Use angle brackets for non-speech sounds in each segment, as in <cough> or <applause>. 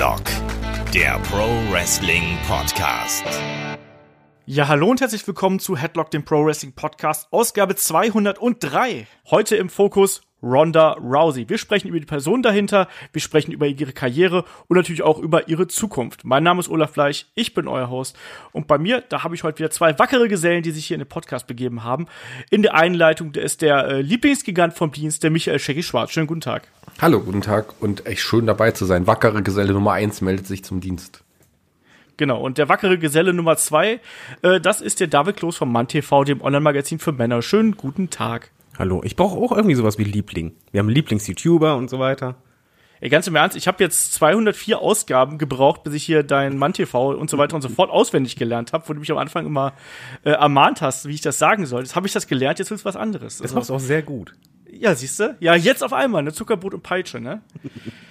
Headlock, der Pro Wrestling Podcast. Ja, hallo und herzlich willkommen zu Headlock, dem Pro Wrestling Podcast, Ausgabe 203. Heute im Fokus Ronda Rousey. Wir sprechen über die Person dahinter, wir sprechen über ihre Karriere und natürlich auch über ihre Zukunft. Mein Name ist Olaf Fleisch, ich bin euer Host und bei mir, da habe ich heute wieder zwei wackere Gesellen, die sich hier in den Podcast begeben haben. In der Einleitung, der ist der äh, Lieblingsgigant vom Dienst, der Michael Shaggy Schwarz. Schönen guten Tag. Hallo, guten Tag und echt schön dabei zu sein. Wackere Geselle Nummer eins meldet sich zum Dienst. Genau, und der wackere Geselle Nummer zwei, äh, das ist der David Kloß vom Mann TV, dem Online-Magazin für Männer. Schönen guten Tag. Hallo, ich brauche auch irgendwie sowas wie Liebling. Wir haben Lieblings-YouTuber und so weiter. Ey, ganz im Ernst, ich habe jetzt 204 Ausgaben gebraucht, bis ich hier dein Mann TV und so weiter und so <laughs> fort auswendig gelernt habe, wo du mich am Anfang immer äh, ermahnt hast, wie ich das sagen soll. Jetzt habe ich das gelernt, jetzt willst du was anderes. Das also, machst du auch sehr gut. Ja, siehst du? Ja, jetzt auf einmal, ne Zuckerbrot und Peitsche, ne? <laughs>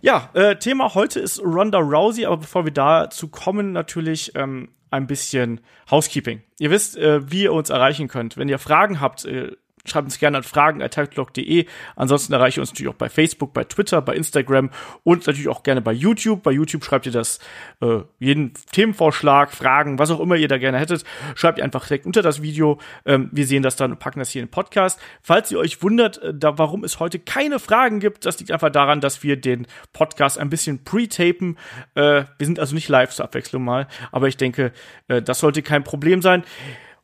ja, äh, Thema heute ist Ronda Rousey, aber bevor wir dazu kommen, natürlich ähm, ein bisschen Housekeeping. Ihr wisst, äh, wie ihr uns erreichen könnt. Wenn ihr Fragen habt, äh, schreibt uns gerne an fragen.attackblog.de. Ansonsten erreicht ihr uns natürlich auch bei Facebook, bei Twitter, bei Instagram und natürlich auch gerne bei YouTube. Bei YouTube schreibt ihr das, äh, jeden Themenvorschlag, Fragen, was auch immer ihr da gerne hättet, schreibt ihr einfach direkt unter das Video. Ähm, wir sehen das dann und packen das hier in den Podcast. Falls ihr euch wundert, äh, da, warum es heute keine Fragen gibt, das liegt einfach daran, dass wir den Podcast ein bisschen pre-tapen. Äh, wir sind also nicht live zur Abwechslung mal, aber ich denke, äh, das sollte kein Problem sein.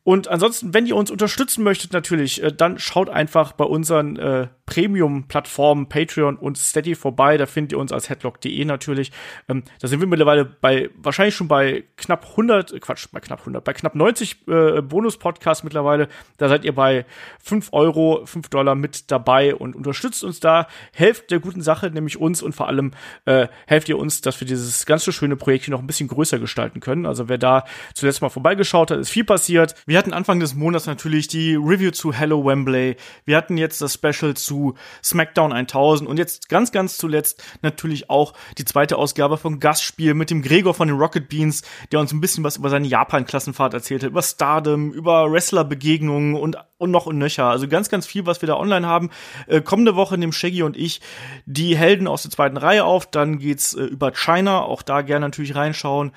Und ansonsten, wenn ihr uns unterstützen möchtet, natürlich, äh, dann schaut einfach bei unseren äh, Premium-Plattformen Patreon und Steady vorbei. Da findet ihr uns als headlock.de natürlich. Ähm, da sind wir mittlerweile bei, wahrscheinlich schon bei knapp 100, äh, Quatsch, bei knapp 100, bei knapp 90 äh, Bonus-Podcasts mittlerweile. Da seid ihr bei 5 Euro, 5 Dollar mit dabei und unterstützt uns da. Helft der guten Sache, nämlich uns und vor allem äh, helft ihr uns, dass wir dieses ganze schöne Projekt hier noch ein bisschen größer gestalten können. Also wer da zuletzt mal vorbeigeschaut hat, ist viel passiert. Wir wir hatten Anfang des Monats natürlich die Review zu Hello Wembley. Wir hatten jetzt das Special zu SmackDown 1000 und jetzt ganz, ganz zuletzt natürlich auch die zweite Ausgabe von Gastspiel mit dem Gregor von den Rocket Beans, der uns ein bisschen was über seine Japan-Klassenfahrt erzählt hat, über Stardom, über Wrestler-Begegnungen und, und noch und nöcher. Also ganz, ganz viel, was wir da online haben. Äh, kommende Woche nehmen Shaggy und ich die Helden aus der zweiten Reihe auf. Dann geht's äh, über China. Auch da gerne natürlich reinschauen.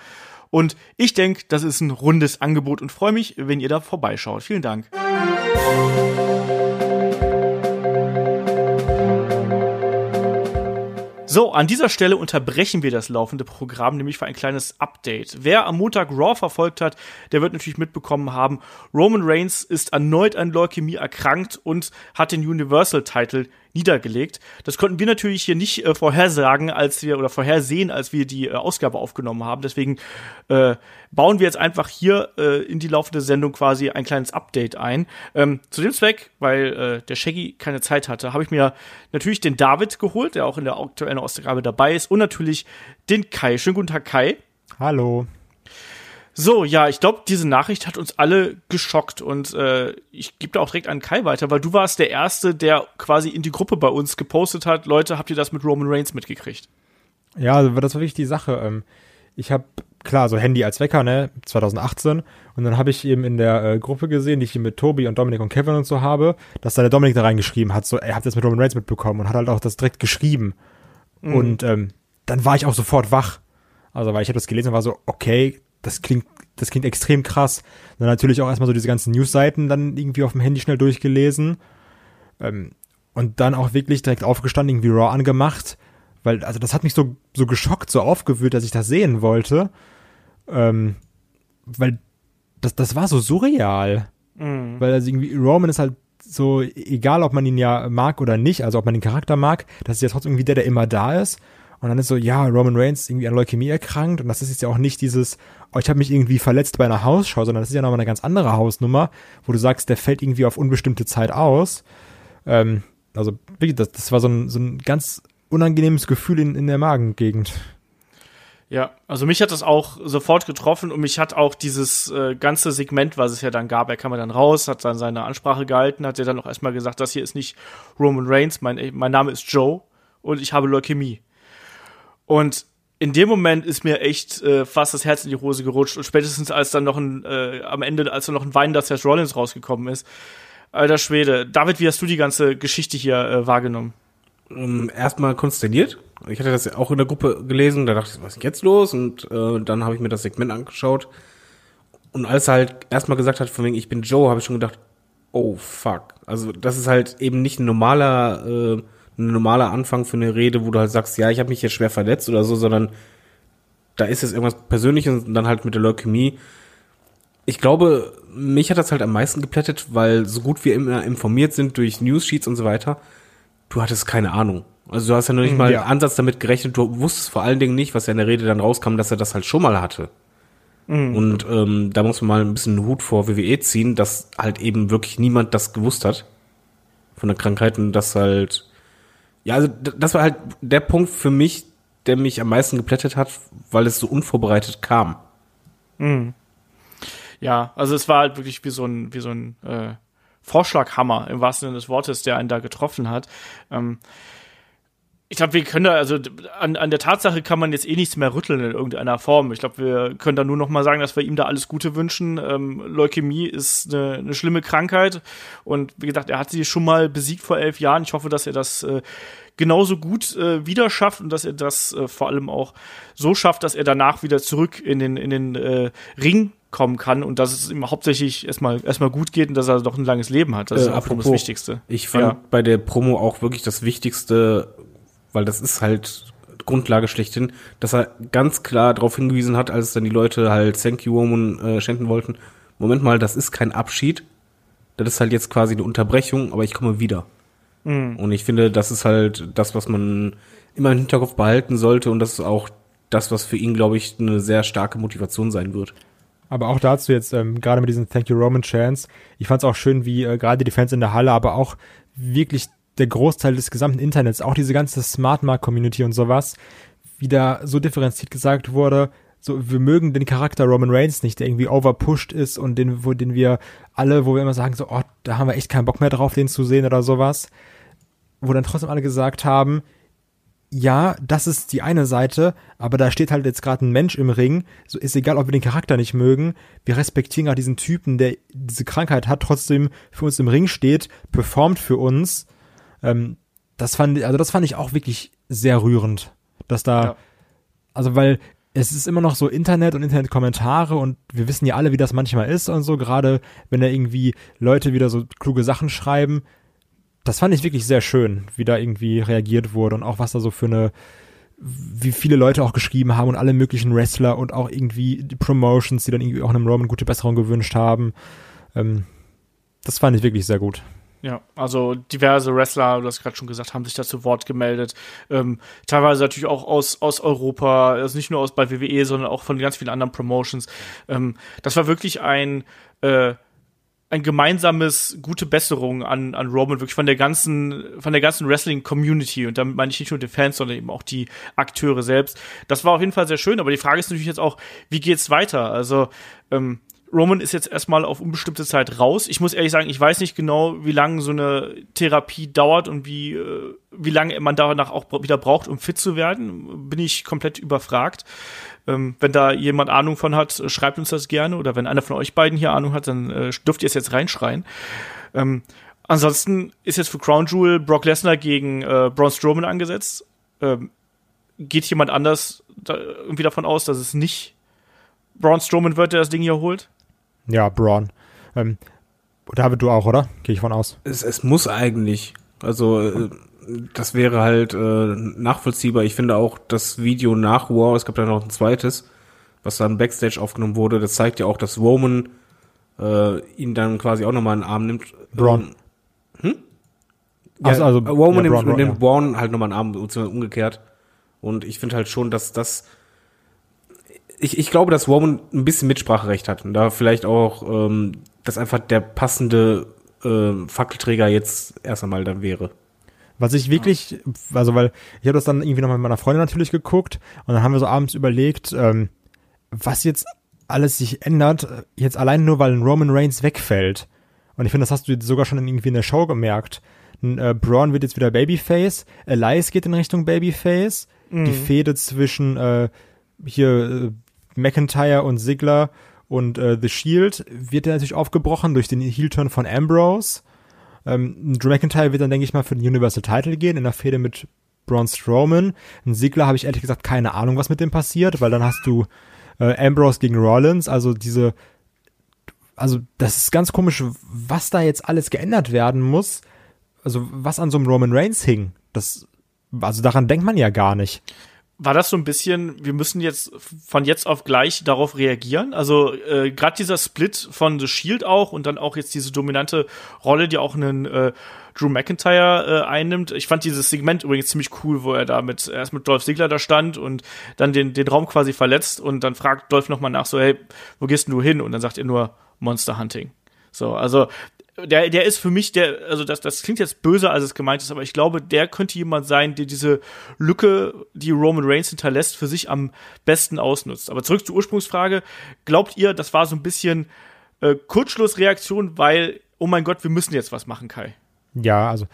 Und ich denke, das ist ein rundes Angebot und freue mich, wenn ihr da vorbeischaut. Vielen Dank. So, an dieser Stelle unterbrechen wir das laufende Programm, nämlich für ein kleines Update. Wer am Montag Raw verfolgt hat, der wird natürlich mitbekommen haben, Roman Reigns ist erneut an Leukämie erkrankt und hat den Universal-Title niedergelegt. Das konnten wir natürlich hier nicht äh, vorhersagen, als wir oder vorhersehen, als wir die äh, Ausgabe aufgenommen haben. Deswegen äh, bauen wir jetzt einfach hier äh, in die laufende Sendung quasi ein kleines Update ein. Ähm, zu dem Zweck, weil äh, der Shaggy keine Zeit hatte, habe ich mir natürlich den David geholt, der auch in der aktuellen Ausgabe dabei ist, und natürlich den Kai. Schönen guten Tag, Kai. Hallo. So, ja, ich glaube, diese Nachricht hat uns alle geschockt und äh, ich gebe da auch direkt an Kai weiter, weil du warst der Erste, der quasi in die Gruppe bei uns gepostet hat, Leute, habt ihr das mit Roman Reigns mitgekriegt? Ja, also das war wirklich die Sache. Ähm, ich habe, klar, so Handy als Wecker, ne, 2018 und dann habe ich eben in der äh, Gruppe gesehen, die ich hier mit Tobi und Dominik und Kevin und so habe, dass da der Dominik da reingeschrieben hat, so, er hat das mit Roman Reigns mitbekommen und hat halt auch das direkt geschrieben. Mhm. Und ähm, dann war ich auch sofort wach. Also, weil ich habe das gelesen und war so, okay, das klingt, das klingt extrem krass. Dann natürlich auch erstmal so diese ganzen News-Seiten dann irgendwie auf dem Handy schnell durchgelesen. Ähm, und dann auch wirklich direkt aufgestanden, irgendwie Raw angemacht. Weil, also das hat mich so, so geschockt, so aufgewühlt, dass ich das sehen wollte. Ähm, weil das, das war so surreal. Mhm. Weil also irgendwie Roman ist halt so, egal ob man ihn ja mag oder nicht, also ob man den Charakter mag, das ist ja trotzdem irgendwie der, der immer da ist. Und dann ist so, ja, Roman Reigns irgendwie an Leukämie erkrankt und das ist jetzt ja auch nicht dieses, oh, ich habe mich irgendwie verletzt bei einer Hausschau, sondern das ist ja nochmal eine ganz andere Hausnummer, wo du sagst, der fällt irgendwie auf unbestimmte Zeit aus. Ähm, also, das, das war so ein, so ein ganz unangenehmes Gefühl in, in der Magengegend. Ja, also mich hat das auch sofort getroffen und mich hat auch dieses äh, ganze Segment, was es ja dann gab, er kam ja dann raus, hat dann seine Ansprache gehalten, hat ja dann auch erstmal gesagt, das hier ist nicht Roman Reigns, mein, mein Name ist Joe und ich habe Leukämie. Und in dem Moment ist mir echt äh, fast das Herz in die Hose gerutscht und spätestens als dann noch ein äh, am Ende als dann noch ein weinender Seth Rollins rausgekommen ist. Alter Schwede, David, wie hast du die ganze Geschichte hier äh, wahrgenommen? Ähm, erstmal konsterniert, Ich hatte das ja auch in der Gruppe gelesen, da dachte ich, was ist jetzt los? Und äh, dann habe ich mir das Segment angeschaut. Und als er halt erstmal gesagt hat, von wegen, ich bin Joe, habe ich schon gedacht, oh fuck. Also das ist halt eben nicht ein normaler, äh, ein normaler Anfang für eine Rede, wo du halt sagst, ja, ich habe mich jetzt schwer verletzt oder so, sondern da ist es irgendwas Persönliches und dann halt mit der Leukämie. Ich glaube, mich hat das halt am meisten geplättet, weil so gut wir immer informiert sind durch News-Sheets und so weiter, du hattest keine Ahnung. Also du hast ja noch nicht mal ja. einen Ansatz damit gerechnet, du wusstest vor allen Dingen nicht, was ja in der Rede dann rauskam, dass er das halt schon mal hatte. Und ähm, da muss man mal ein bisschen den Hut vor WWE ziehen, dass halt eben wirklich niemand das gewusst hat von der Krankheit und das halt ja, also das war halt der Punkt für mich, der mich am meisten geplättet hat, weil es so unvorbereitet kam. Ja, also es war halt wirklich wie so ein, wie so ein äh, Vorschlaghammer im wahrsten Sinne des Wortes, der einen da getroffen hat. Ähm, ich glaube, wir können da, also an, an der Tatsache kann man jetzt eh nichts mehr rütteln in irgendeiner Form. Ich glaube, wir können da nur noch mal sagen, dass wir ihm da alles Gute wünschen. Ähm, Leukämie ist eine, eine schlimme Krankheit und wie gesagt, er hat sie schon mal besiegt vor elf Jahren. Ich hoffe, dass er das äh, genauso gut äh, wieder schafft und dass er das äh, vor allem auch so schafft, dass er danach wieder zurück in den, in den äh, Ring kommen kann und dass es ihm hauptsächlich erstmal erstmal gut geht und dass er doch ein langes Leben hat. Das ist Äh, das apropos, Wichtigste. Ich fand Ja. bei der Promo auch wirklich das Wichtigste, weil das ist halt Grundlage schlechthin, dass er ganz klar darauf hingewiesen hat, als dann die Leute halt Thank you Woman äh, schenken wollten. Moment mal, das ist kein Abschied. Das ist halt jetzt quasi eine Unterbrechung, aber ich komme wieder. Und ich finde, das ist halt das, was man immer im Hinterkopf behalten sollte und das ist auch das, was für ihn, glaube ich, eine sehr starke Motivation sein wird. Aber auch dazu jetzt, ähm, gerade mit diesen Thank You Roman Chants, ich fand es auch schön, wie äh, gerade die Fans in der Halle, aber auch wirklich der Großteil des gesamten Internets, auch diese ganze Smart Mark Community und sowas, wieder so differenziert gesagt wurde, so, wir mögen den Charakter Roman Reigns nicht, der irgendwie overpushed ist und den, wo, den wir alle, wo wir immer sagen, so, oh, da haben wir echt keinen Bock mehr drauf, den zu sehen oder sowas, wo dann trotzdem alle gesagt haben, ja, das ist die eine Seite, aber da steht halt jetzt gerade ein Mensch im Ring. So ist egal, ob wir den Charakter nicht mögen. Wir respektieren gerade diesen Typen, der diese Krankheit hat, trotzdem für uns im Ring steht, performt für uns. Ähm, das fand, also das fand ich auch wirklich sehr rührend, dass da, Ja. also weil es ist immer noch so Internet und Internetkommentare und wir wissen ja alle, wie das manchmal ist und so, gerade wenn da irgendwie Leute wieder so kluge Sachen schreiben. Das fand ich wirklich sehr schön, wie da irgendwie reagiert wurde und auch was da so für eine, wie viele Leute auch geschrieben haben und alle möglichen Wrestler und auch irgendwie die Promotions, die dann irgendwie auch einem Roman gute Besserung gewünscht haben. Ähm, das fand ich wirklich sehr gut. Ja, also diverse Wrestler, du hast gerade schon gesagt, haben sich da zu Wort gemeldet. Ähm, teilweise natürlich auch aus, aus Europa, also nicht nur aus bei WWE, sondern auch von ganz vielen anderen Promotions. Ähm, das war wirklich ein, äh, ein gemeinsames gute Besserung an, an Roman, wirklich von der ganzen, von der ganzen Wrestling-Community. Und damit meine ich nicht nur die Fans, sondern eben auch die Akteure selbst. Das war auf jeden Fall sehr schön, aber die Frage ist natürlich jetzt auch, wie geht's weiter? Also, ähm, Roman ist jetzt erstmal auf unbestimmte Zeit raus. Ich muss ehrlich sagen, ich weiß nicht genau, wie lange so eine Therapie dauert und wie, äh, wie lange man danach auch wieder braucht, um fit zu werden. Bin ich komplett überfragt. Ähm, wenn da jemand Ahnung von hat, äh, schreibt uns das gerne. Oder wenn einer von euch beiden hier Ahnung hat, dann äh, dürft ihr es jetzt reinschreien. Ähm, ansonsten ist jetzt für Crown Jewel Brock Lesnar gegen äh, Braun Strowman angesetzt. Ähm, geht jemand anders da irgendwie davon aus, dass es nicht Braun Strowman wird, der das Ding hier holt? Ja, Braun. Ähm, David, du auch, oder? Gehe ich von aus. Es, es muss eigentlich. Also äh, das wäre halt äh, nachvollziehbar. Ich finde auch das Video nach War, es gab da noch ein zweites, was dann Backstage aufgenommen wurde, das zeigt ja auch, dass Roman äh, ihn dann quasi auch nochmal in den Arm nimmt. Braun. Hm? Ach so, also- Roman ja, nimmt, Braun, Braun, nimmt ja. Braun halt nochmal in den Arm, beziehungsweise umgekehrt. Und ich finde halt schon, dass das ich, ich glaube, dass Roman ein bisschen Mitspracherecht hat und da vielleicht auch, ähm, dass einfach der passende äh, Fackelträger jetzt erst einmal dann wäre. Was ich wirklich, also weil ich habe das dann irgendwie noch mit meiner Freundin natürlich geguckt und dann haben wir so abends überlegt, ähm, was jetzt alles sich ändert, äh, jetzt allein nur, weil ein Roman Reigns wegfällt. Und ich finde, das hast du jetzt sogar schon irgendwie in der Show gemerkt. Ein, äh, Braun wird jetzt wieder Babyface, Elias geht in Richtung Babyface, die Fehde zwischen äh, hier äh, McIntyre und Ziggler und äh, The Shield wird ja natürlich aufgebrochen durch den Heel-Turn von Ambrose. Ähm, Drew McIntyre wird dann, denke ich mal, für den Universal Title gehen, in der Fehde mit Braun Strowman. Ein Ziggler habe ich ehrlich gesagt keine Ahnung, was mit dem passiert, weil dann hast du äh, Ambrose gegen Rollins, also diese, also das ist ganz komisch, was da jetzt alles geändert werden muss, also was an so einem Roman Reigns hing. Das, also daran denkt man ja gar nicht war das so ein bisschen, wir müssen jetzt von jetzt auf gleich darauf reagieren? Also äh, gerade dieser Split von The Shield auch und dann auch jetzt diese dominante Rolle, die auch einen äh, Drew McIntyre äh, einnimmt. Ich fand dieses Segment übrigens ziemlich cool, wo er da mit erst mit Dolph Ziggler da stand und dann den den Raum quasi verletzt und dann fragt Dolph nochmal nach so, hey, wo gehst denn du hin? Und dann sagt er nur Monster Hunting. So, also der, der ist für mich der, also das, das klingt jetzt böser, als es gemeint ist, aber ich glaube, der könnte jemand sein, der diese Lücke, die Roman Reigns hinterlässt, für sich am besten ausnutzt. Aber zurück zur Ursprungsfrage. Glaubt ihr, das war so ein bisschen äh, Kurzschlussreaktion, weil, oh mein Gott, wir müssen jetzt was machen, Kai? Ja, also,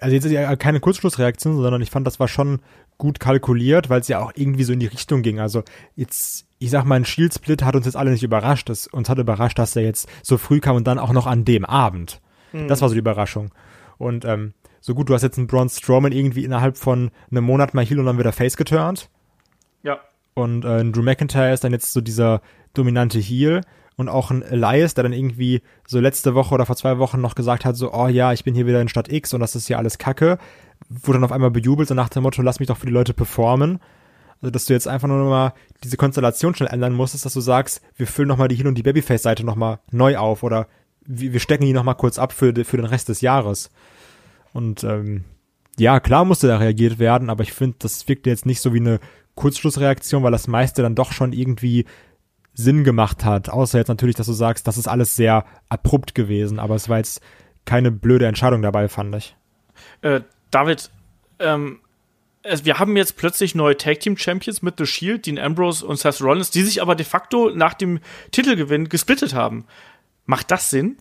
also jetzt ist ja keine Kurzschlussreaktion, sondern ich fand, das war schon gut kalkuliert, weil es ja auch irgendwie so in die Richtung ging. Also jetzt ich sag mal, ein Shield-Split hat uns jetzt alle nicht überrascht. Das, uns hat überrascht, dass er jetzt so früh kam und dann auch noch an dem Abend. Mhm. Das war so die Überraschung. Und ähm, so gut, du hast jetzt einen Braun Strowman irgendwie innerhalb von einem Monat mal Heel und dann wieder Face geturnt. Ja. Und äh, Drew McIntyre ist dann jetzt so dieser dominante Heel und auch ein Elias, der dann irgendwie so letzte Woche oder vor zwei Wochen noch gesagt hat, so, oh ja, ich bin hier wieder in Stadt X und das ist ja alles Kacke, wurde dann auf einmal bejubelt, so nach dem Motto, lass mich doch für die Leute performen. Also, dass du jetzt einfach nur noch mal diese Konstellation schnell ändern musstest, dass du sagst, wir füllen noch mal die Hin- und die Babyface-Seite noch mal neu auf oder wir, stecken die noch mal kurz ab für, für den Rest des Jahres. Und ähm, ja, klar musste da reagiert werden, aber ich finde, das wirkte jetzt nicht so wie eine Kurzschlussreaktion, weil das meiste dann doch schon irgendwie Sinn gemacht hat. Außer jetzt natürlich, dass du sagst, das ist alles sehr abrupt gewesen, aber es war jetzt keine blöde Entscheidung dabei, fand ich. Äh, David, ähm, wir haben jetzt plötzlich neue Tag Team Champions mit The Shield, Dean Ambrose und Seth Rollins, die sich aber de facto nach dem Titelgewinn gesplittet haben. Macht das Sinn?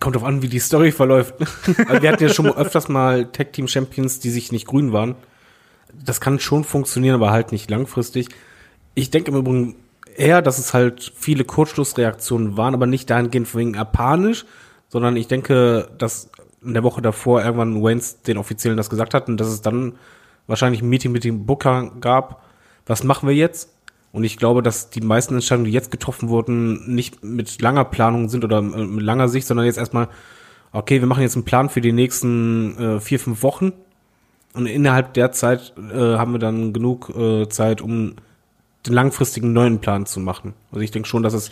Kommt drauf an, wie die Story verläuft. <laughs> also wir hatten ja schon öfters mal Tag Team Champions, die sich nicht grün waren. Das kann schon funktionieren, aber halt nicht langfristig. Ich denke im Übrigen eher, dass es halt viele Kurzschlussreaktionen waren, aber nicht dahingehend wegen panisch, sondern ich denke, dass in der Woche davor irgendwann Waynes den Offiziellen das gesagt hat und dass es dann wahrscheinlich ein Meeting mit dem Booker gab. Was machen wir jetzt? Und ich glaube, dass die meisten Entscheidungen, die jetzt getroffen wurden, nicht mit langer Planung sind oder äh, mit langer Sicht, sondern jetzt erstmal, okay, wir machen jetzt einen Plan für die nächsten äh, vier, fünf Wochen. Und innerhalb der Zeit äh, haben wir dann genug äh, Zeit, um den langfristigen neuen Plan zu machen. Also ich denke schon, dass es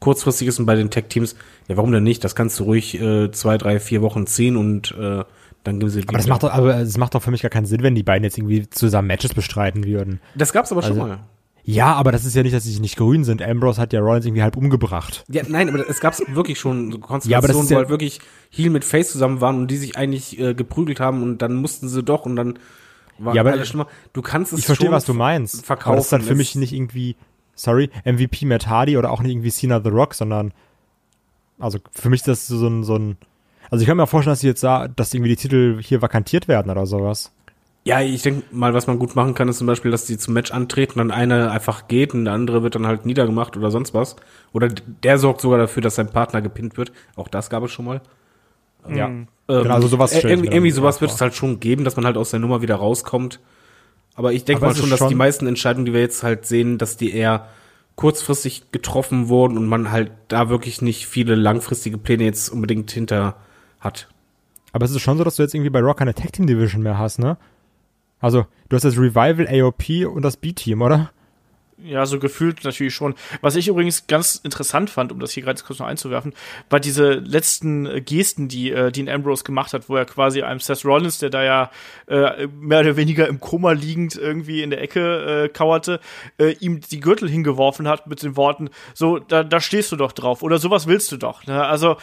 kurzfristig ist und bei den Tech-Teams, ja, warum denn nicht? Das kannst du ruhig äh, zwei, drei, vier Wochen ziehen und äh, dann geben sie Aber das macht doch, aber es macht doch für mich gar keinen Sinn, wenn die beiden jetzt irgendwie zusammen Matches bestreiten würden. Das gab's aber also, schon mal. Ja, aber das ist ja nicht, dass sie nicht grün sind. Ambrose hat ja Rollins irgendwie halb umgebracht. Ja, nein, aber es gab's <laughs> wirklich schon so Konstellationen, ja, aber das wo halt wirklich Heel mit Face zusammen waren und die sich eigentlich äh, geprügelt haben und dann mussten sie doch und dann war ja, aber alles schlimmer. Du kannst es Ich verstehe, was du meinst. Verkaufen. Aber das ist dann für mich nicht irgendwie sorry, MVP Matt Hardy oder auch nicht irgendwie Cena The Rock, sondern also für mich ist das so ein, so ein also ich kann mir auch vorstellen, dass sie jetzt da, dass irgendwie die Titel hier vakantiert werden oder sowas. Ja, ich denke mal, was man gut machen kann, ist zum Beispiel, dass die zum Match antreten, dann einer einfach geht und der andere wird dann halt niedergemacht oder sonst was. Oder der sorgt sogar dafür, dass sein Partner gepinnt wird. Auch das gab es schon mal. Ja. Ähm, genau, also sowas. Äh, irgendwie, irgendwie sowas wird es halt schon geben, dass man halt aus der Nummer wieder rauskommt. Aber ich denke mal schon, dass die meisten Entscheidungen, die wir jetzt halt sehen, dass die eher kurzfristig getroffen wurden und man halt da wirklich nicht viele langfristige Pläne jetzt unbedingt hinter hat. Aber es ist schon so, dass du jetzt irgendwie bei Rock keine Tag Team Division mehr hast, ne? Also, du hast das Revival, AOP und das B-Team, oder? Ja, so gefühlt natürlich schon. Was ich übrigens ganz interessant fand, um das hier gerade kurz noch einzuwerfen, war diese letzten Gesten, die äh, Dean Ambrose gemacht hat, wo er quasi einem Seth Rollins, der da ja äh, mehr oder weniger im Koma liegend irgendwie in der Ecke äh, kauerte, äh, ihm die Gürtel hingeworfen hat mit den Worten, so, da, da stehst du doch drauf oder sowas willst du doch. Ne? Also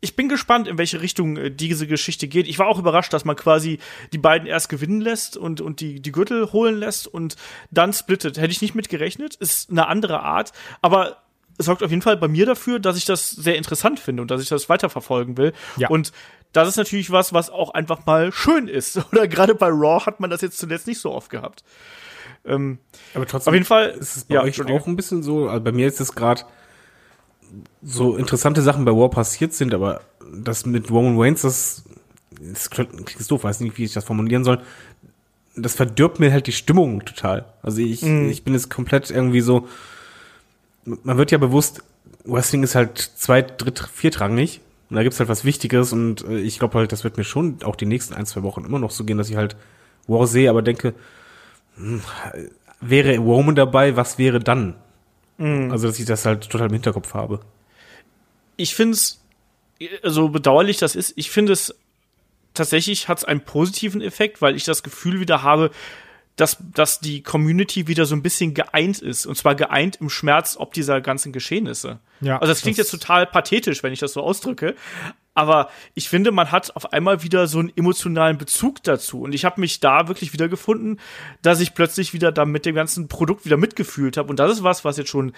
ich bin gespannt, in welche Richtung äh, diese Geschichte geht. Ich war auch überrascht, dass man quasi die beiden erst gewinnen lässt und, und die, die Gürtel holen lässt und dann splittet. Hätte ich nicht mit gerechnet. Ist eine andere Art, aber es sorgt auf jeden Fall bei mir dafür, dass ich das sehr interessant finde und dass ich das weiterverfolgen will. Ja. Und das ist natürlich was, was auch einfach mal schön ist. <laughs> Oder gerade bei Raw hat man das jetzt zuletzt nicht so oft gehabt. Ähm, aber trotzdem auf jeden Fall ist es bei ja, euch auch ein bisschen so. Also bei mir ist es gerade so interessante Sachen bei War passiert sind, aber das mit Roman Reigns, das das klingt doof, weiß nicht, wie ich das formulieren soll. Das verdirbt mir halt die Stimmung total. Also ich, Mhm. ich bin jetzt komplett irgendwie so, man wird ja bewusst, Wrestling ist halt zweit, dritt, viertrangig. Und da gibt's halt was Wichtiges und äh, ich glaube halt, das wird mir schon auch die nächsten ein, zwei Wochen immer noch so gehen, dass ich halt War sehe, aber denke, hm, wäre Roman dabei, was wäre dann? Mhm. Also, dass ich das halt total im Hinterkopf habe. ich finde es, so bedauerlich das ist, ich finde es tatsächlich hat es einen positiven Effekt, weil ich das Gefühl wieder habe, dass, dass die Community wieder so ein bisschen geeint ist. Und zwar geeint im Schmerz ob dieser ganzen Geschehnisse. Ja, also das klingt das- jetzt total pathetisch, wenn ich das so ausdrücke. Aber ich finde, man hat auf einmal wieder so einen emotionalen Bezug dazu. Und ich habe mich da wirklich wieder gefunden, dass ich plötzlich wieder da mit dem ganzen Produkt wieder mitgefühlt habe. Und das ist was, was jetzt schon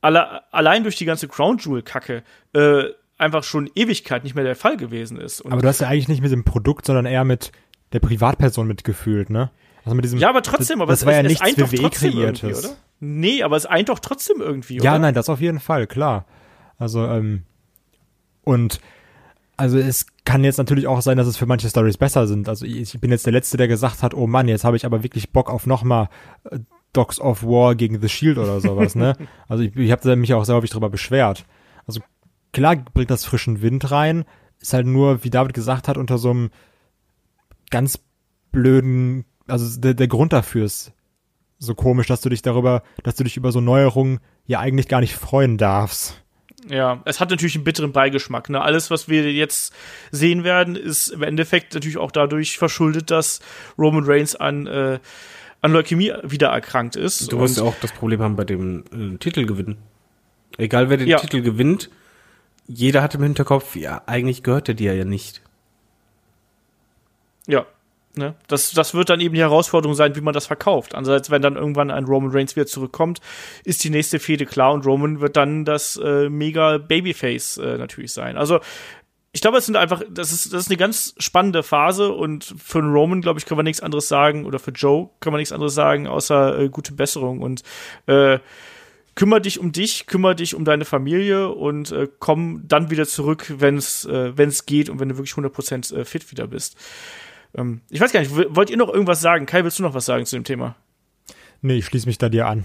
alle, allein durch die ganze Crown Jewel-Kacke äh, einfach schon Ewigkeit nicht mehr der Fall gewesen ist. Und Aber du hast ja eigentlich nicht mit dem Produkt, sondern eher mit der Privatperson mitgefühlt, ne? Also mit diesem, ja, aber trotzdem, das, aber das es, war ja nichts es WWE trotzdem kreiertes. oder? Nee, aber es eint doch trotzdem irgendwie, Ja, oder? nein, das auf jeden Fall, klar. Also, ähm, und also es kann jetzt natürlich auch sein, dass es für manche Stories besser sind. Also ich, ich bin jetzt der Letzte, der gesagt hat, oh Mann, jetzt habe ich aber wirklich Bock auf nochmal äh, Dogs of War gegen The Shield oder sowas, ne? <laughs> Also ich, ich habe mich auch sehr häufig darüber beschwert. Also klar bringt das frischen Wind rein, ist halt nur, wie David gesagt hat, unter so einem ganz blöden, also der, der Grund dafür ist so komisch, dass du dich darüber, dass du dich über so Neuerungen ja eigentlich gar nicht freuen darfst. Ja, es hat natürlich einen bitteren Beigeschmack. Ne? Alles, was wir jetzt sehen werden, ist im Endeffekt natürlich auch dadurch verschuldet, dass Roman Reigns an, äh, an Leukämie wieder erkrankt ist. Du wirst ja auch das Problem haben bei dem äh, Titelgewinn. Egal wer den Ja. Titel gewinnt, jeder hat im Hinterkopf, ja, eigentlich gehört der dir ja nicht. Ja. Ne? Das, das wird dann eben die Herausforderung sein, wie man das verkauft. Andererseits, wenn dann irgendwann ein Roman Reigns wieder zurückkommt, ist die nächste Fehde klar und Roman wird dann das äh, mega Babyface äh, natürlich sein. Also ich glaube, es sind einfach, das ist, das ist eine ganz spannende Phase und für einen Roman, glaube ich, kann man nichts anderes sagen oder für Joe kann man nichts anderes sagen, außer äh, gute Besserung und äh, kümmere dich um dich, kümmere dich um deine Familie und äh, komm dann wieder zurück, wenn es äh, geht und wenn du wirklich 100% äh, fit wieder bist. Ähm, ich weiß gar nicht, wollt ihr noch irgendwas sagen? Kai, willst du noch was sagen zu dem Thema? Nee, ich schließe mich da dir an.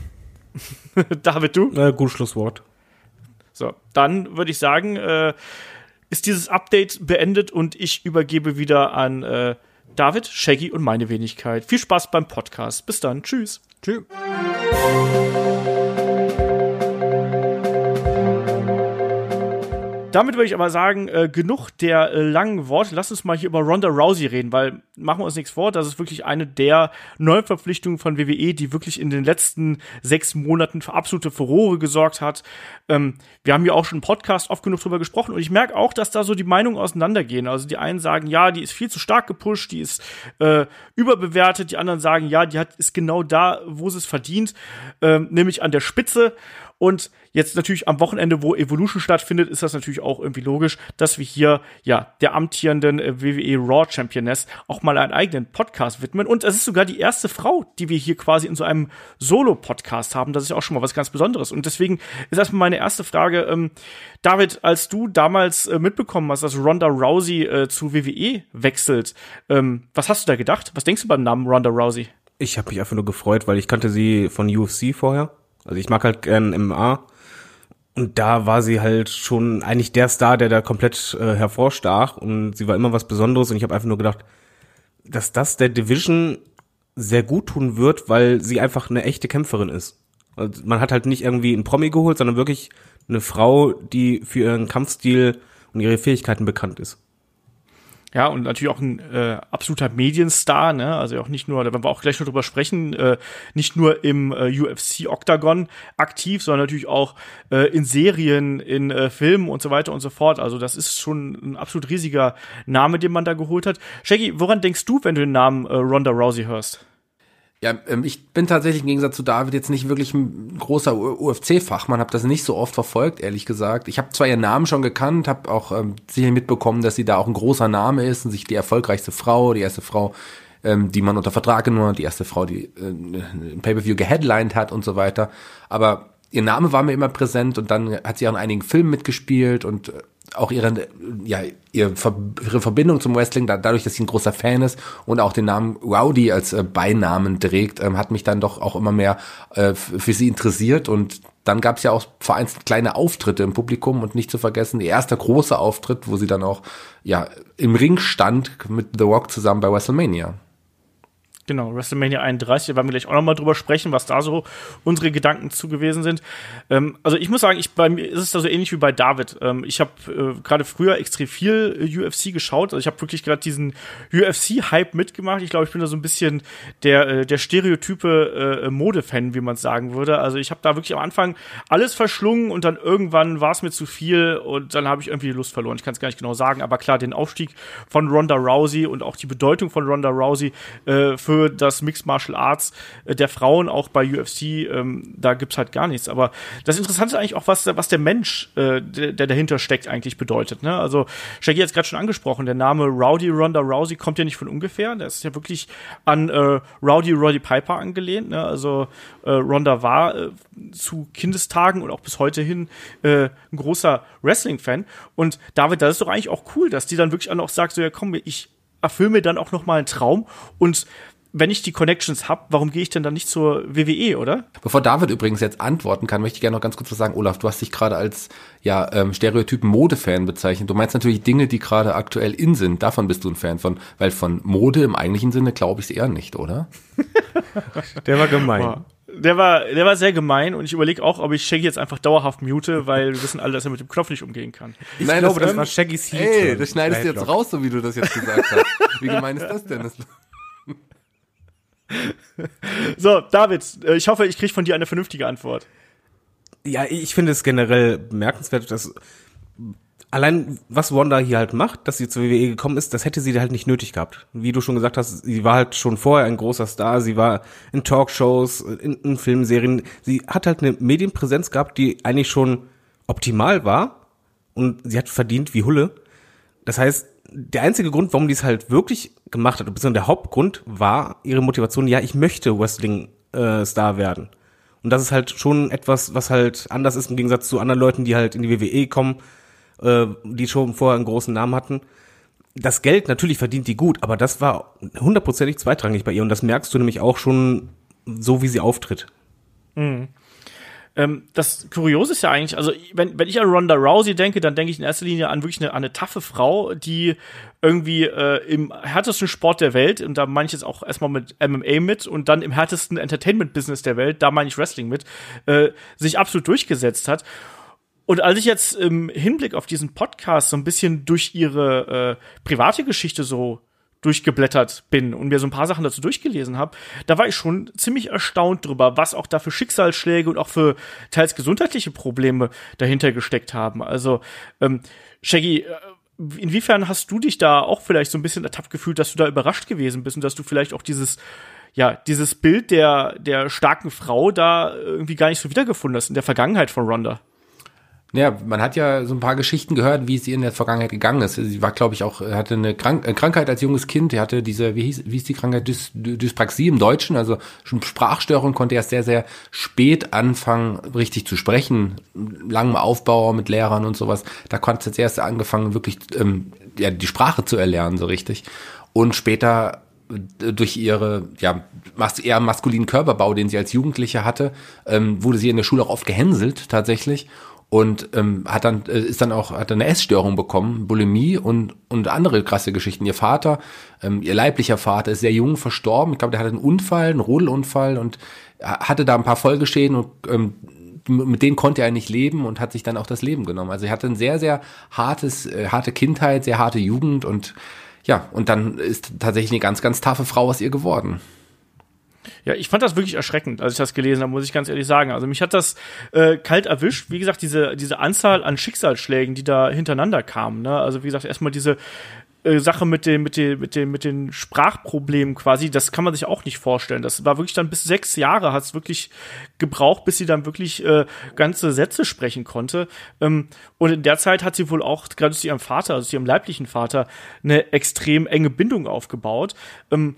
<laughs> David, du? Äh, gutes Schlusswort. So, dann würde ich sagen, äh, ist dieses Update beendet und ich übergebe wieder an äh, David, Shaggy und meine Wenigkeit. Viel Spaß beim Podcast. Bis dann. Tschüss. Tschüss. Damit würde ich aber sagen, äh, genug der äh, langen Worte. Lass uns mal hier über Ronda Rousey reden, weil machen wir uns nichts vor, das ist wirklich eine der neuen Verpflichtungen von WWE, die wirklich in den letzten sechs Monaten für absolute Furore gesorgt hat. Ähm, wir haben ja auch schon im Podcast oft genug drüber gesprochen und ich merke auch, dass da so die Meinungen auseinandergehen. Also die einen sagen, ja, die ist viel zu stark gepusht, die ist äh, überbewertet, die anderen sagen, ja, die hat ist genau da, wo sie es verdient, ähm, nämlich an der Spitze. Und jetzt natürlich am Wochenende, wo Evolution stattfindet, ist das natürlich auch irgendwie logisch, dass wir hier ja der amtierenden äh, WWE Raw Championess auch mal einen eigenen Podcast widmen. Und es ist sogar die erste Frau, die wir hier quasi in so einem Solo-Podcast haben. Das ist auch schon mal was ganz Besonderes. Und deswegen ist erstmal meine erste Frage, ähm, David, als du damals äh, mitbekommen hast, dass Ronda Rousey äh, zu WWE wechselt, ähm, was hast du da gedacht? Was denkst du beim Namen Ronda Rousey? Ich habe mich einfach nur gefreut, weil ich kannte sie von UFC vorher. Also ich mag halt gern MMA. Und da war sie halt schon eigentlich der Star, der da komplett äh, hervorstach. Und sie war immer was Besonderes. Und ich habe einfach nur gedacht, dass das der Division sehr gut tun wird, weil sie einfach eine echte Kämpferin ist. Also man hat halt nicht irgendwie einen Promi geholt, sondern wirklich eine Frau, die für ihren Kampfstil und ihre Fähigkeiten bekannt ist. Ja, und natürlich auch ein äh, absoluter Medienstar, ne? Also auch nicht nur, da werden wir auch gleich noch drüber sprechen, äh, nicht nur im äh, UFC Octagon aktiv, sondern natürlich auch äh, in Serien, in äh, Filmen und so weiter und so fort. Also das ist schon ein absolut riesiger Name, den man da geholt hat. Shaggy, woran denkst du, wenn du den Namen äh, Ronda Rousey hörst? Ja, ähm, ich bin tatsächlich im Gegensatz zu David jetzt nicht wirklich ein großer UFC-Fachmann, habe das nicht so oft verfolgt, ehrlich gesagt. Ich habe zwar ihren Namen schon gekannt, habe auch ähm, sicher mitbekommen, dass sie da auch ein großer Name ist und sich die erfolgreichste Frau, die erste Frau, ähm, die man unter Vertrag genommen hat, die erste Frau, die äh, ein Pay-per-View geheadlined hat und so weiter. Aber ihr Name war mir immer präsent und dann hat sie auch in einigen Filmen mitgespielt und äh, auch ihre, ja, ihre, Verbindung zum Wrestling, da, dadurch, dass sie ein großer Fan ist und auch den Namen Rowdy als äh, Beinamen trägt, ähm, hat mich dann doch auch immer mehr äh, für sie interessiert und dann gab es ja auch vereinzelt kleine Auftritte im Publikum und nicht zu vergessen, ihr erster großer Auftritt, wo sie dann auch ja im Ring stand mit The Rock zusammen bei WrestleMania. Genau, WrestleMania 31, da werden wir gleich auch nochmal drüber sprechen, was da so unsere Gedanken zu gewesen sind. Ähm, also ich muss sagen, ich, bei mir ist es da so ähnlich wie bei David. Ähm, ich habe äh, gerade früher extrem viel äh, UFC geschaut. Also ich habe wirklich gerade diesen UFC-Hype mitgemacht. Ich glaube, ich bin da so ein bisschen der, äh, der stereotype äh, Mode-Fan, wie man sagen würde. Also ich habe da wirklich am Anfang alles verschlungen und dann irgendwann war es mir zu viel und dann habe ich irgendwie die Lust verloren. Ich kann es gar nicht genau sagen, aber klar, den Aufstieg von Ronda Rousey und auch die Bedeutung von Ronda Rousey äh, für für das Mixed Martial Arts äh, der Frauen, auch bei UFC, ähm, da gibt's halt gar nichts. Aber das Interessante ist eigentlich auch, was, was der Mensch, äh, der, der dahinter steckt, eigentlich bedeutet. Ne? Also, Shaggy hat es gerade schon angesprochen, der Name Rowdy Ronda Rousey kommt ja nicht von ungefähr. Der ist ja wirklich an äh, Rowdy Roddy Piper angelehnt. Ne? Also, äh, Ronda war äh, zu Kindestagen und auch bis heute hin äh, ein großer Wrestling-Fan. Und David, das ist doch eigentlich auch cool, dass die dann wirklich auch sagt, so ja komm, ich erfülle mir dann auch noch mal einen Traum und wenn ich die Connections habe, warum gehe ich denn dann nicht zur WWE, oder? Bevor David übrigens jetzt antworten kann, möchte ich gerne noch ganz kurz was sagen. Olaf, du hast dich gerade als ja, ähm, Stereotypen Modefan bezeichnet. Du meinst natürlich Dinge, die gerade aktuell in sind. Davon bist du ein Fan von, weil von Mode im eigentlichen Sinne glaube ich es eher nicht, oder? <laughs> Der war gemein. Der war, der war sehr gemein und ich überlege auch, ob ich Shaggy jetzt einfach dauerhaft mute, weil wir wissen alle, dass er mit dem Knopf nicht umgehen kann. Ich Nein, glaube, das, das war Shaggys Heat. Ey, das schneidest du jetzt raus, so wie du das jetzt gesagt hast. Wie gemein ist das denn? Das <laughs> so, David, äh, ich hoffe, ich kriege von dir eine vernünftige Antwort. Ja, ich finde es generell bemerkenswert, dass allein was Wanda hier halt macht, dass sie zur WWE gekommen ist, das hätte sie halt nicht nötig gehabt. Wie du schon gesagt hast, sie war halt schon vorher ein großer Star, sie war in Talkshows, in, in Filmserien, sie hat halt eine Medienpräsenz gehabt, die eigentlich schon optimal war und sie hat verdient wie Hulle. Das heißt, der einzige Grund, warum die es halt wirklich gemacht hat, beziehungsweise der Hauptgrund war ihre Motivation, ja, ich möchte Wrestling-Star äh, werden. Und das ist halt schon etwas, was halt anders ist im Gegensatz zu anderen Leuten, die halt in die WWE kommen, äh, die schon vorher einen großen Namen hatten. Das Geld, natürlich verdient die gut, aber das war hundertprozentig zweitrangig bei ihr. Und das merkst du nämlich auch schon so, wie sie auftritt. Mhm. Ähm, das Kuriose ist ja eigentlich, also wenn, wenn ich an Ronda Rousey denke, dann denke ich in erster Linie an wirklich eine, an eine taffe Frau, die irgendwie äh, im härtesten Sport der Welt, und da meine ich jetzt auch erstmal mit MMA mit und dann im härtesten Entertainment-Business der Welt, da meine ich Wrestling mit, äh, sich absolut durchgesetzt hat. Und als ich jetzt im Hinblick auf diesen Podcast so ein bisschen durch ihre äh, private Geschichte so durchgeblättert bin und mir so ein paar Sachen dazu durchgelesen habe, da war ich schon ziemlich erstaunt drüber, was auch da für Schicksalsschläge und auch für teils gesundheitliche Probleme dahinter gesteckt haben. Also, ähm, Shaggy, äh, inwiefern hast du dich da auch vielleicht so ein bisschen ertappt gefühlt, dass du da überrascht gewesen bist und dass du vielleicht auch dieses ja, dieses Bild der, der starken Frau da irgendwie gar nicht so wiedergefunden hast in der Vergangenheit von Ronda. Ja, man hat ja so ein paar Geschichten gehört, wie es ihr in der Vergangenheit gegangen ist. Sie war, glaube ich, auch, hatte eine Krank äh, Krankheit als junges Kind. Die hatte diese, wie hieß, wie hieß die Krankheit? Dys Dyspraxie im Deutschen, also schon Sprachstörung, konnte erst sehr, sehr spät anfangen, richtig zu sprechen. Langem Aufbau mit Lehrern und sowas. Da konnte sie jetzt erst angefangen, wirklich ähm, ja, die Sprache zu erlernen, so richtig. Und später äh, durch ihre ja eher maskulinen Körperbau, den sie als Jugendliche hatte, ähm, wurde sie in der Schule auch oft gehänselt tatsächlich und ähm, hat dann äh, ist dann auch hat eine Essstörung bekommen, Bulimie und und andere krasse Geschichten. Ihr Vater, ähm, ihr leiblicher Vater ist sehr jung verstorben. Ich glaube, der hatte einen Unfall, einen Rodelunfall und hatte da ein paar Folgeschäden und ähm, mit denen konnte er nicht leben und hat sich dann auch das Leben genommen. Also er hatte ein sehr sehr hartes äh, harte Kindheit, sehr harte Jugend und ja, und dann ist tatsächlich eine ganz ganz taffe Frau aus ihr geworden. Ja, ich fand das wirklich erschreckend, als ich das gelesen habe, muss ich ganz ehrlich sagen. Also mich hat das äh, kalt erwischt. Wie gesagt, diese, diese Anzahl an Schicksalsschlägen, die da hintereinander kamen. Ne? Also wie gesagt, erstmal diese äh, Sache mit dem, mit dem, mit dem, mit den Sprachproblemen quasi, das kann man sich auch nicht vorstellen. Das war wirklich dann bis sechs Jahre hat es wirklich gebraucht, bis sie dann wirklich äh, ganze Sätze sprechen konnte. Ähm, und in der Zeit hat sie wohl auch gerade zu ihrem Vater, also zu ihrem leiblichen Vater, eine extrem enge Bindung aufgebaut. Ähm,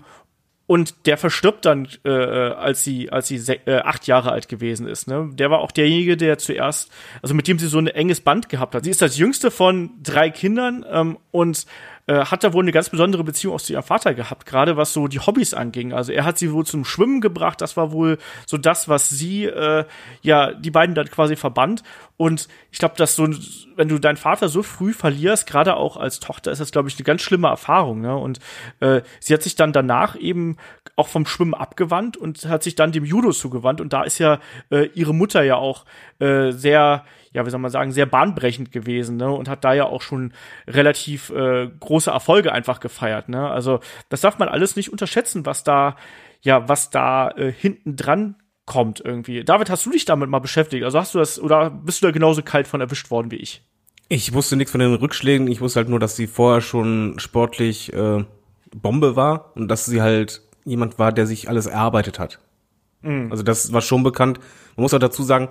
und der verstirbt dann, äh, als sie, als sie äh, acht Jahre alt gewesen ist. Ne? Der war auch derjenige, der zuerst, also mit dem sie so ein enges Band gehabt hat. Sie ist das jüngste von drei Kindern ähm, und äh, hat da wohl eine ganz besondere Beziehung auch zu ihrem Vater gehabt, gerade was so die Hobbys anging. Also er hat sie wohl zum Schwimmen gebracht, das war wohl so das, was sie, äh, ja, die beiden dann quasi verband. Und ich glaube, dass so, wenn du deinen Vater so früh verlierst, gerade auch als Tochter, ist das, glaube ich, eine ganz schlimme Erfahrung. Ne? Und äh, sie hat sich dann danach eben auch vom Schwimmen abgewandt und hat sich dann dem Judo zugewandt. Und da ist ja äh, ihre Mutter ja auch äh, sehr ja, wie soll man sagen, sehr bahnbrechend gewesen, ne? Und hat da ja auch schon relativ äh, große Erfolge einfach gefeiert, ne? Also, das darf man alles nicht unterschätzen, was da, ja, was da äh, hinten dran kommt irgendwie. David, hast du dich damit mal beschäftigt? Also hast du das, oder bist du da genauso kalt von erwischt worden wie ich? Ich wusste nichts von den Rückschlägen, ich wusste halt nur, dass sie vorher schon sportlich äh, Bombe war und dass sie halt jemand war, der sich alles erarbeitet hat. Mhm. Also das war schon bekannt. Man muss auch dazu sagen,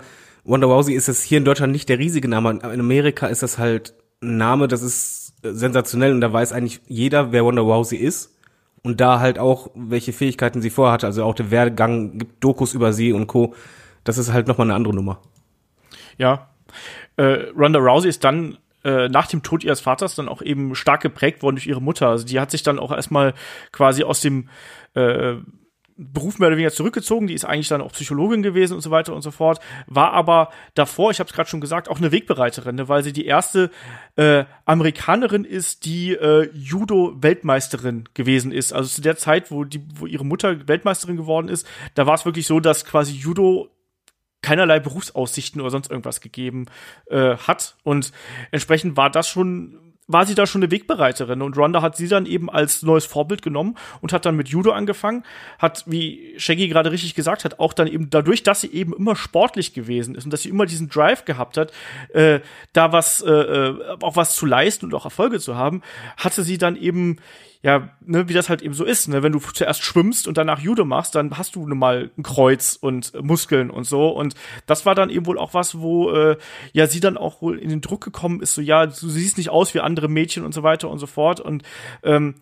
Wonder Rousey ist es hier in Deutschland nicht der riesige Name. In Amerika ist das halt ein Name, das ist sensationell und da weiß eigentlich jeder, wer Wonder Rousey ist. Und da halt auch, welche Fähigkeiten sie vorher hatte. Also auch der Werdegang, gibt Dokus über sie und Co. Das ist halt nochmal eine andere Nummer. Ja. Äh, Ronda Rousey ist dann äh, nach dem Tod ihres Vaters dann auch eben stark geprägt worden durch ihre Mutter. Also die hat sich dann auch erstmal quasi aus dem äh, Beruf mehr oder weniger zurückgezogen, die ist eigentlich dann auch Psychologin gewesen und so weiter und so fort, war aber davor, ich habe es gerade schon gesagt, auch eine Wegbereiterin, ne, weil sie die erste äh, Amerikanerin ist, die äh, Judo-Weltmeisterin gewesen ist. Also zu der Zeit, wo die, wo ihre Mutter Weltmeisterin geworden ist, da war es wirklich so, dass quasi Judo keinerlei Berufsaussichten oder sonst irgendwas gegeben äh, hat. Und entsprechend war das schon war sie da schon eine Wegbereiterin und Ronda hat sie dann eben als neues Vorbild genommen und hat dann mit Judo angefangen, hat, wie Shaggy gerade richtig gesagt hat, auch dann eben dadurch, dass sie eben immer sportlich gewesen ist und dass sie immer diesen Drive gehabt hat, äh, da was, äh, äh auch was zu leisten und auch Erfolge zu haben, hatte sie dann eben ja, ne, wie das halt eben so ist, ne, wenn du zuerst schwimmst und danach Judo machst, dann hast du nun mal ein Kreuz und äh, Muskeln und so. Und das war dann eben wohl auch was, wo äh, ja sie dann auch wohl in den Druck gekommen ist, so ja, du siehst nicht aus wie andere Mädchen und so weiter und so fort. Und ähm,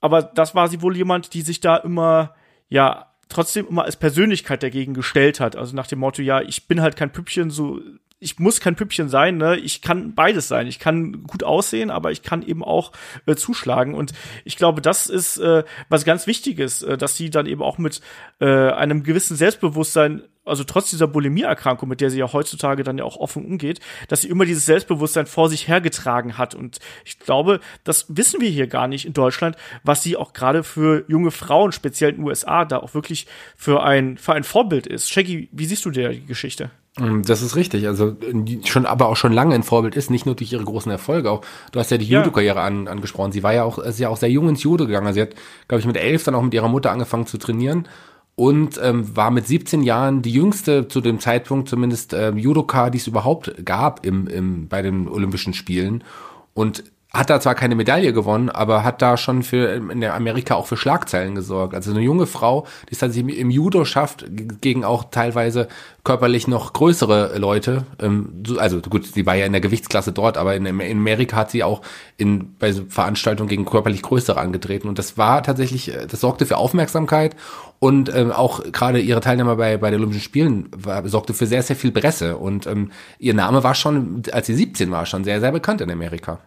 aber das war sie wohl jemand, die sich da immer ja trotzdem immer als Persönlichkeit dagegen gestellt hat. Also nach dem Motto, ja, ich bin halt kein Püppchen, so ich muss kein Püppchen sein, ne? Ich kann beides sein. Ich kann gut aussehen, aber ich kann eben auch äh, zuschlagen. Und ich glaube, das ist äh, was ganz Wichtiges, äh, dass sie dann eben auch mit äh, einem gewissen Selbstbewusstsein also trotz dieser Bulimie-Erkrankung, mit der sie ja heutzutage dann ja auch offen umgeht, dass sie immer dieses Selbstbewusstsein vor sich hergetragen hat. Und ich glaube, das wissen wir hier gar nicht in Deutschland, was sie auch gerade für junge Frauen, speziell in den USA, da auch wirklich für ein, für ein Vorbild ist. Shaggy, wie siehst du der die Geschichte? Mm, das ist richtig. Also schon, aber auch schon lange ein Vorbild ist, nicht nur durch ihre großen Erfolge. Auch du hast ja die Judo-Karriere an, angesprochen. Sie war ja auch, ist ja auch sehr jung ins Judo gegangen. Sie hat, glaube ich, mit elf dann auch mit ihrer Mutter angefangen zu trainieren und ähm, war mit 17 Jahren die jüngste zu dem Zeitpunkt zumindest ähm, Judoka, die es überhaupt gab im, im, bei den Olympischen Spielen. Und hat da zwar keine Medaille gewonnen, aber hat da schon für in der Amerika auch für Schlagzeilen gesorgt. Also eine junge Frau, die es tatsächlich im Judo schafft, gegen auch teilweise körperlich noch größere Leute. Ähm, also gut, sie war ja in der Gewichtsklasse dort, aber in, Amerika hat sie auch in, bei Veranstaltungen gegen körperlich größere angetreten. Und das war tatsächlich, äh, das sorgte für Aufmerksamkeit und ähm, auch gerade ihre Teilnahme bei, bei den Olympischen Spielen war, sorgte für sehr, sehr viel Presse. Und ähm, ihr Name war schon, als sie 17 war, schon sehr, sehr bekannt in Amerika.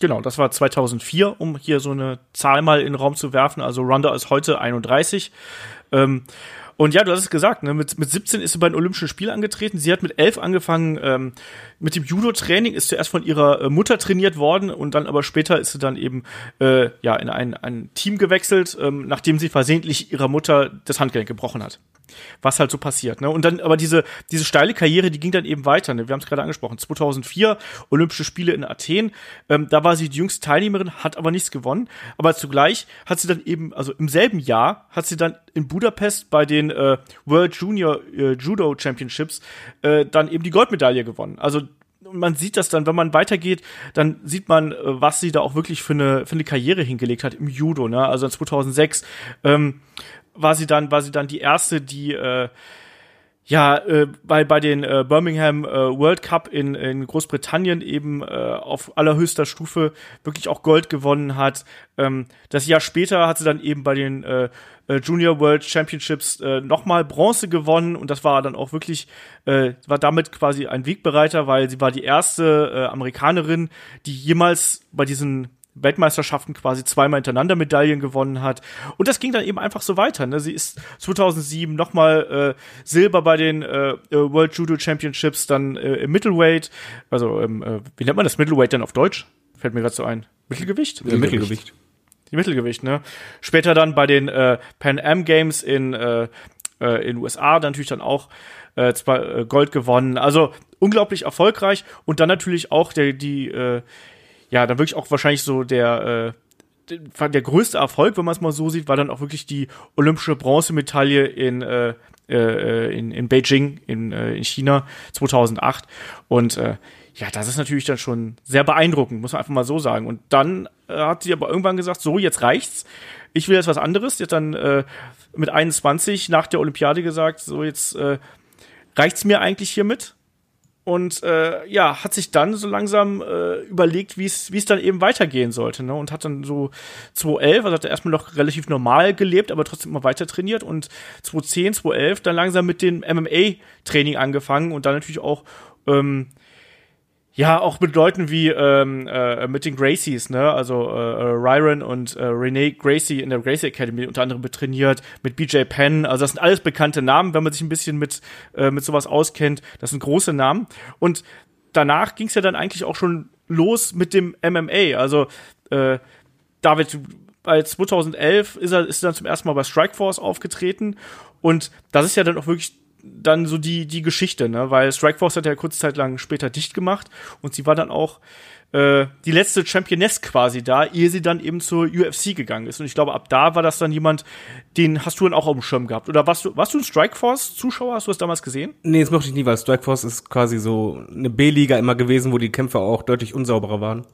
Genau, das war 2004, um hier so eine Zahl mal in den Raum zu werfen. Also Ronda ist heute 31. Ähm, und ja, du hast es gesagt, ne? mit, mit 17 ist sie bei den Olympischen Spielen angetreten. Sie hat mit 11 angefangen ähm, mit dem Judo-Training, ist zuerst von ihrer äh, Mutter trainiert worden und dann aber später ist sie dann eben äh, ja in ein, ein Team gewechselt, ähm, nachdem sie versehentlich ihrer Mutter das Handgelenk gebrochen hat was halt so passiert. Ne? Und dann, aber diese, diese steile Karriere, die ging dann eben weiter. Ne? Wir haben es gerade angesprochen. 2004 Olympische Spiele in Athen. Ähm, da war sie die jüngste Teilnehmerin, hat aber nichts gewonnen. Aber zugleich hat sie dann eben, also im selben Jahr, hat sie dann in Budapest bei den äh, World Junior äh, Judo Championships äh, dann eben die Goldmedaille gewonnen. Also man sieht das dann, wenn man weitergeht, dann sieht man, äh, was sie da auch wirklich für eine, für eine Karriere hingelegt hat im Judo. Ne? Also 2006 ähm, war sie dann, war sie dann die erste, die äh, ja, äh, bei, bei den äh, Birmingham äh, World Cup in, in Großbritannien eben äh, auf allerhöchster Stufe wirklich auch Gold gewonnen hat. Ähm, das Jahr später hat sie dann eben bei den äh, äh, Junior World Championships äh, nochmal Bronze gewonnen und das war dann auch wirklich, äh, war damit quasi ein Wegbereiter, weil sie war die erste äh, Amerikanerin, die jemals bei diesen Weltmeisterschaften quasi zweimal hintereinander Medaillen gewonnen hat. Und das ging dann eben einfach so weiter. Ne? Sie ist 2007 nochmal äh, Silber bei den äh, äh, World Judo Championships, dann äh, im Middleweight. Also, ähm, äh, wie nennt man das Middleweight denn auf Deutsch? Fällt mir gerade so ein. Mittelgewicht? Ja, Mittelgewicht. Die Mittelgewicht, ne? Später dann bei den äh, Pan Am Games in äh, äh, in USA dann natürlich dann auch äh, zwei, äh, Gold gewonnen. Also unglaublich erfolgreich und dann natürlich auch der die äh, ja, dann wirklich auch wahrscheinlich so der, äh, der, der größte Erfolg, wenn man es mal so sieht, war dann auch wirklich die olympische Bronzemedaille in, äh, äh, in, in Beijing, in, äh, in China 2008. Und äh, ja, das ist natürlich dann schon sehr beeindruckend, muss man einfach mal so sagen. Und dann äh, hat sie aber irgendwann gesagt, so, jetzt reicht's. Ich will jetzt was anderes. Die hat dann äh, mit 21 nach der Olympiade gesagt, so, jetzt äh, reicht's mir eigentlich hiermit und äh, ja, hat sich dann so langsam äh, überlegt, wie es wie es dann eben weitergehen sollte, ne? Und hat dann so 2011, also hat er erstmal noch relativ normal gelebt, aber trotzdem immer weiter trainiert und 2010, 2011 dann langsam mit dem MMA Training angefangen und dann natürlich auch ähm, ja, auch mit Leuten wie ähm, äh, mit den Gracies, ne? Also äh, äh Ryron und äh, Renee Gracie in der Gracie Academy unter anderem trainiert, mit BJ Penn. Also das sind alles bekannte Namen, wenn man sich ein bisschen mit äh, mit sowas auskennt. Das sind große Namen. Und danach ging es ja dann eigentlich auch schon los mit dem MMA. Also äh, David, bei 2011 ist er ist er dann zum ersten Mal bei Strikeforce aufgetreten und das ist ja dann auch wirklich dann so die, die Geschichte, ne? Weil Strikeforce hat ja kurze Zeit lang später dicht gemacht und sie war dann auch äh, die letzte Championess quasi da, ehe sie dann eben zur UFC gegangen ist. Und ich glaube, ab da war das dann jemand, den hast du dann auch auf dem Schirm gehabt. Oder warst du, warst du ein Strikeforce-Zuschauer? Hast du das damals gesehen? Nee, das mochte ich nie, weil Strikeforce ist quasi so eine B-Liga immer gewesen, wo die Kämpfe auch deutlich unsauberer waren.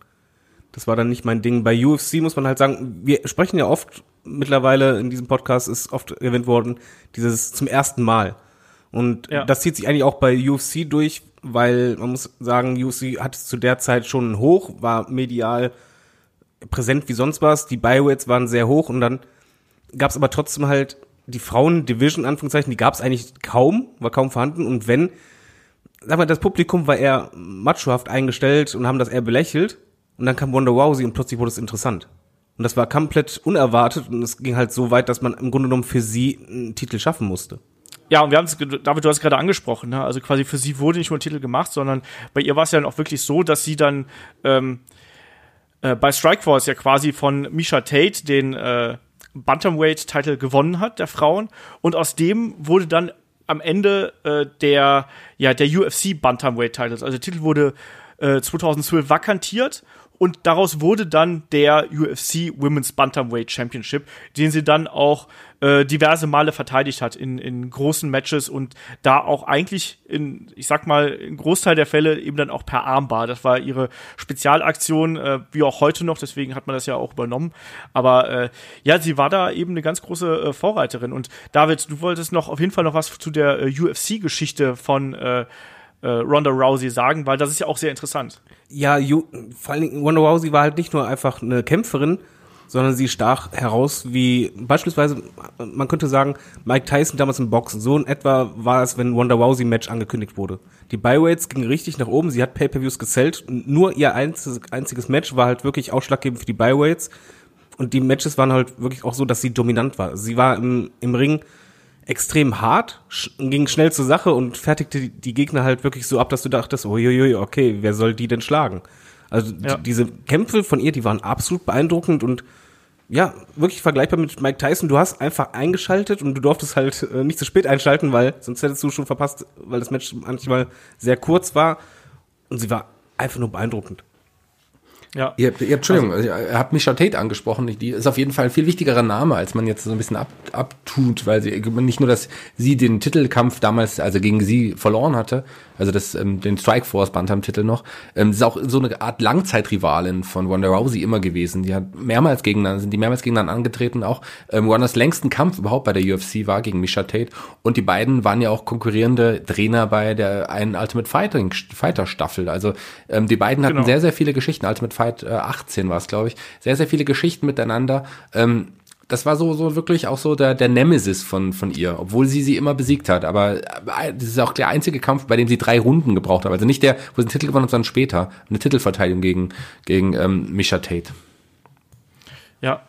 Das war dann nicht mein Ding. Bei UFC muss man halt sagen, wir sprechen ja oft mittlerweile in diesem Podcast ist oft erwähnt worden, dieses zum ersten Mal. Und ja. das zieht sich eigentlich auch bei UFC durch, weil man muss sagen, UFC hat es zu der Zeit schon hoch, war medial präsent wie sonst was. Die Bioweights waren sehr hoch und dann gab es aber trotzdem halt die Frauen-Division, Anführungszeichen, die gab es eigentlich kaum, war kaum vorhanden. Und wenn, sag mal, das Publikum war eher machohaft eingestellt und haben das eher belächelt. Und dann kam Wonder Rousey und plötzlich wurde es interessant. Und das war komplett unerwartet und es ging halt so weit, dass man im Grunde genommen für sie einen Titel schaffen musste. Ja, und wir haben es, David, du hast es gerade angesprochen, ne? also quasi für sie wurde nicht nur ein Titel gemacht, sondern bei ihr war es ja dann auch wirklich so, dass sie dann ähm, äh, bei Strikeforce ja quasi von Misha Tate den äh, Bantamweight-Titel gewonnen hat, der Frauen. Und aus dem wurde dann am Ende äh, der, ja, der UFC Bantamweight-Titel. Also der Titel wurde äh, 2012 vakantiert und daraus wurde dann der UFC Women's Bantamweight Championship, den sie dann auch äh, diverse Male verteidigt hat in, in großen Matches und da auch eigentlich in, ich sag mal, in Großteil der Fälle eben dann auch per Armbar. Das war ihre Spezialaktion, äh, wie auch heute noch, deswegen hat man das ja auch übernommen. Aber äh, ja, sie war da eben eine ganz große äh, Vorreiterin. Und David, du wolltest noch auf jeden Fall noch was zu der äh, UFC-Geschichte von äh, äh, Ronda Rousey sagen, weil das ist ja auch sehr interessant. Ja, you, vor allen Dingen Ronda Rousey war halt nicht nur einfach eine Kämpferin, sondern sie stach heraus wie beispielsweise, man könnte sagen, Mike Tyson damals im Boxen. So in etwa war es, wenn Ronda Rousey Match angekündigt wurde. Die Byweights gingen richtig nach oben, sie hat Pay-Per-Views gezählt. Nur ihr einziges, Match war halt wirklich ausschlaggebend für die Byweights. Und die Matches waren halt wirklich auch so, dass sie dominant war. Sie war im, im Ring extrem hart, ging schnell zur Sache und fertigte die Gegner halt wirklich so ab, dass du dachtest, uiuiui, okay, wer soll die denn schlagen? Also ja. diese Kämpfe von ihr, die waren absolut beeindruckend und ja, wirklich vergleichbar mit Mike Tyson. Du hast einfach eingeschaltet und du durftest halt äh, nicht zu spät einschalten, weil sonst hättest du schon verpasst, weil das Match manchmal sehr kurz war und sie war einfach nur beeindruckend. Ja. Ihr, ihr Entschuldigung, also, ihr habt Misha Tate angesprochen. Die ist auf jeden Fall ein viel wichtigerer Name, als man jetzt so ein bisschen ab, abtut, weil sie nicht nur, dass sie den Titelkampf damals, also gegen sie verloren hatte, also das, ähm, den Strikeforce Bantam-Titel noch, ähm, ist auch so eine Art Langzeitrivalin von Ronda Rousey immer gewesen. Die hat mehrmals gegeneinander, sind die mehrmals gegeneinander angetreten. Auch ähm, Rondas längsten Kampf überhaupt bei der UFC war gegen Misha Tate. Und die beiden waren ja auch konkurrierende Trainer bei der einen Ultimate Fighting Fighter Staffel. Also ähm, die beiden hatten Genau. sehr, sehr viele Geschichten. Ultimate Fight äh, 18 war es, glaube ich. Sehr, sehr viele Geschichten miteinander. Ähm, das war so, so wirklich auch so der, der Nemesis von, von ihr, obwohl sie sie immer besiegt hat. Aber äh, das ist auch der einzige Kampf, bei dem sie drei Runden gebraucht hat. Also nicht der, wo sie den Titel gewonnen hat, sondern später. Eine Titelverteidigung gegen, gegen ähm, Misha Tate. Ja.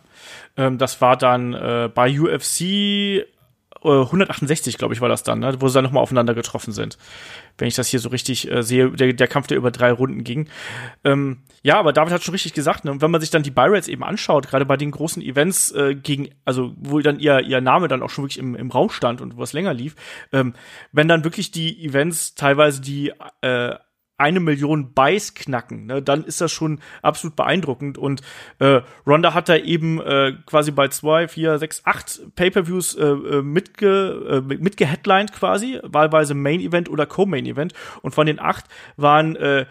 Ähm, das war dann äh, bei UFC äh, 168, glaube ich, war das dann, ne? wo sie dann nochmal aufeinander getroffen sind. Wenn ich das hier so richtig äh, sehe, der, der Kampf, der über drei Runden ging. Ähm, ja, aber David hat schon richtig gesagt, ne? Wenn man sich dann die Buy-Rates eben anschaut, gerade bei den großen Events äh, gegen, also wo dann ihr, ihr Name dann auch schon wirklich im, im Raum stand und wo es länger lief, ähm, wenn dann wirklich die Events teilweise die äh, eine Million Buys knacken, ne, dann ist das schon absolut beeindruckend. Und äh, Ronda hat da eben äh, quasi bei zwei, vier, sechs, acht Pay-per-Views äh, äh, mitge, äh, mit- mitgeheadlined quasi, wahlweise Main Event oder Co-Main Event. Und von den acht waren äh,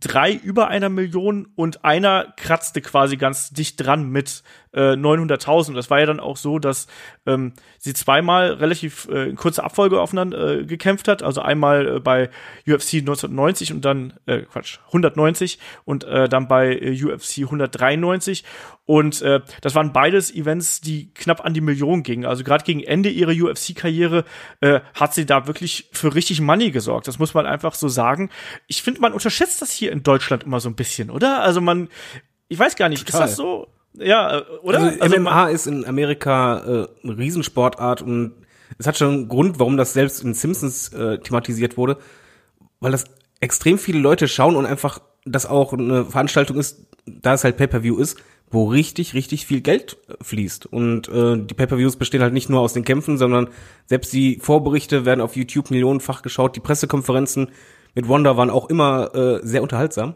drei über einer Million und einer kratzte quasi ganz dicht dran mit äh, 900.000. Das war ja dann auch so, dass ähm, sie zweimal relativ äh, in kurzer Abfolge aufeinander äh, gekämpft hat. Also einmal äh, bei UFC 1990 und dann, äh, Quatsch, 190 und äh, dann bei äh, UFC 193. Und äh, das waren beides Events, die knapp an die Million gingen. Also gerade gegen Ende ihrer UFC-Karriere äh, hat sie da wirklich für richtig Money gesorgt. Das muss man einfach so sagen. Ich finde, man unterschätzt das hier in Deutschland immer so ein bisschen, oder? Also man, ich weiß gar nicht, Total. ist das so? Ja, äh, oder? Also, man- MMA ist in Amerika äh, eine Riesensportart und es hat schon einen Grund, warum das selbst in Simpsons äh, thematisiert wurde, weil das extrem viele Leute schauen und einfach das auch eine Veranstaltung ist, da es halt Pay-per-View ist, wo richtig, richtig viel Geld fließt. Und äh, die Pay-per-Views bestehen halt nicht nur aus den Kämpfen, sondern selbst die Vorberichte werden auf YouTube millionenfach geschaut. Die Pressekonferenzen mit Wanda waren auch immer äh, sehr unterhaltsam,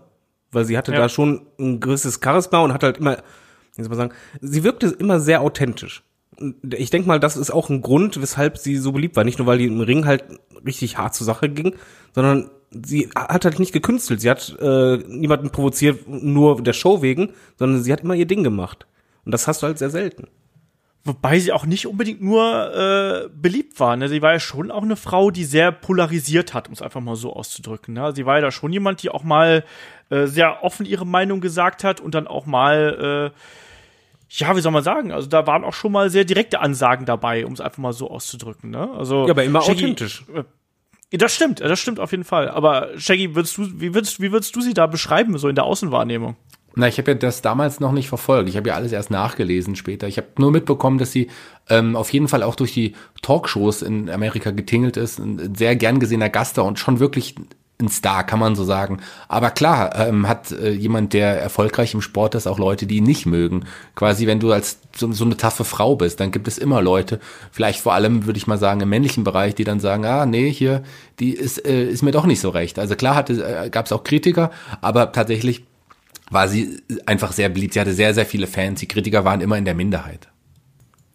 weil sie hatte Ja. da schon ein gewisses Charisma und hat halt immer, wie soll man sagen, sie wirkte immer sehr authentisch. Ich denke mal, das ist auch ein Grund, weshalb sie so beliebt war. Nicht nur, weil die im Ring halt richtig hart zur Sache ging, sondern sie hat halt nicht gekünstelt. Sie hat äh, niemanden provoziert, nur der Show wegen, sondern sie hat immer ihr Ding gemacht. Und das hast du halt sehr selten. Wobei sie auch nicht unbedingt nur äh, beliebt war. Ne? Sie war ja schon auch eine Frau, die sehr polarisiert hat, um es einfach mal so auszudrücken. Ne? Sie war ja da schon jemand, die auch mal äh, sehr offen ihre Meinung gesagt hat und dann auch mal, äh, ja, wie soll man sagen, also da waren auch schon mal sehr direkte Ansagen dabei, um es einfach mal so auszudrücken. Ne? Also, Ja, aber immer Shaggy- authentisch. Ja, Das stimmt, das stimmt auf jeden Fall. Aber Shaggy, würdest du, wie würdest, wie würdest du sie da beschreiben, so in der Außenwahrnehmung? Na, ich habe ja das damals noch nicht verfolgt. Ich habe ja alles erst nachgelesen später. Ich habe nur mitbekommen, dass sie ähm, auf jeden Fall auch durch die Talkshows in Amerika getingelt ist. Ein sehr gern gesehener Gast da und schon wirklich ein Star, kann man so sagen. Aber klar, ähm, hat äh, jemand, der erfolgreich im Sport ist, auch Leute, die ihn nicht mögen. Quasi, wenn du als so, so eine taffe Frau bist, dann gibt es immer Leute, vielleicht vor allem, würde ich mal sagen, im männlichen Bereich, die dann sagen, ah, nee, hier, die ist, äh, ist mir doch nicht so recht. Also klar hatte, äh, gab es auch Kritiker, aber tatsächlich war sie einfach sehr beliebt. Sie hatte sehr, sehr viele Fans. Die Kritiker waren immer in der Minderheit.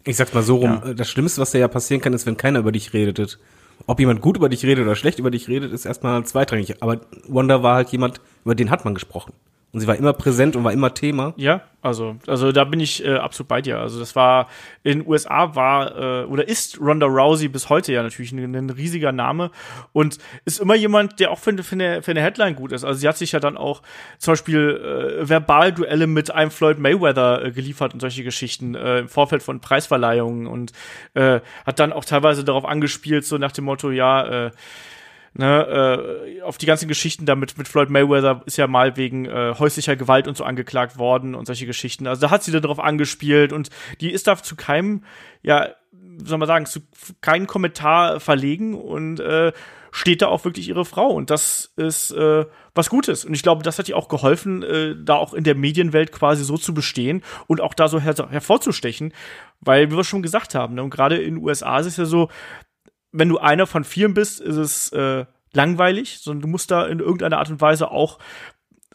Ich sag's mal so rum, äh, das Schlimmste, was da ja passieren kann, ist, wenn keiner über dich redet. Ob jemand gut über dich redet oder schlecht über dich redet, ist erstmal zweitrangig. Aber Wanda war halt jemand, über den hat man gesprochen. Und sie war immer präsent und war immer Thema. Ja, also, also da bin ich äh, absolut bei dir. Also das war in den USA war äh, oder ist Ronda Rousey bis heute ja natürlich ein, ein riesiger Name und ist immer jemand, der auch für, für, eine, für eine Headline gut ist. Also sie hat sich ja dann auch zum Beispiel äh, Verbalduelle mit einem Floyd Mayweather äh, geliefert und solche Geschichten äh, im Vorfeld von Preisverleihungen und äh, hat dann auch teilweise darauf angespielt, so nach dem Motto, ja, äh, ne, äh, auf die ganzen Geschichten damit mit Floyd Mayweather ist ja mal wegen äh, häuslicher Gewalt und so angeklagt worden und solche Geschichten. Also da hat sie dann darauf angespielt und die ist da zu keinem, ja, soll man sagen, zu keinen Kommentar verlegen und äh, steht da auch wirklich ihre Frau und das ist äh, was Gutes und ich glaube, das hat ihr auch geholfen, äh, da auch in der Medienwelt quasi so zu bestehen und auch da so her hervorzustechen, weil wie wir schon gesagt haben, ne, und gerade in den USA ist es ja so, wenn du einer von vielen bist, ist es äh, langweilig, sondern du musst da in irgendeiner Art und Weise auch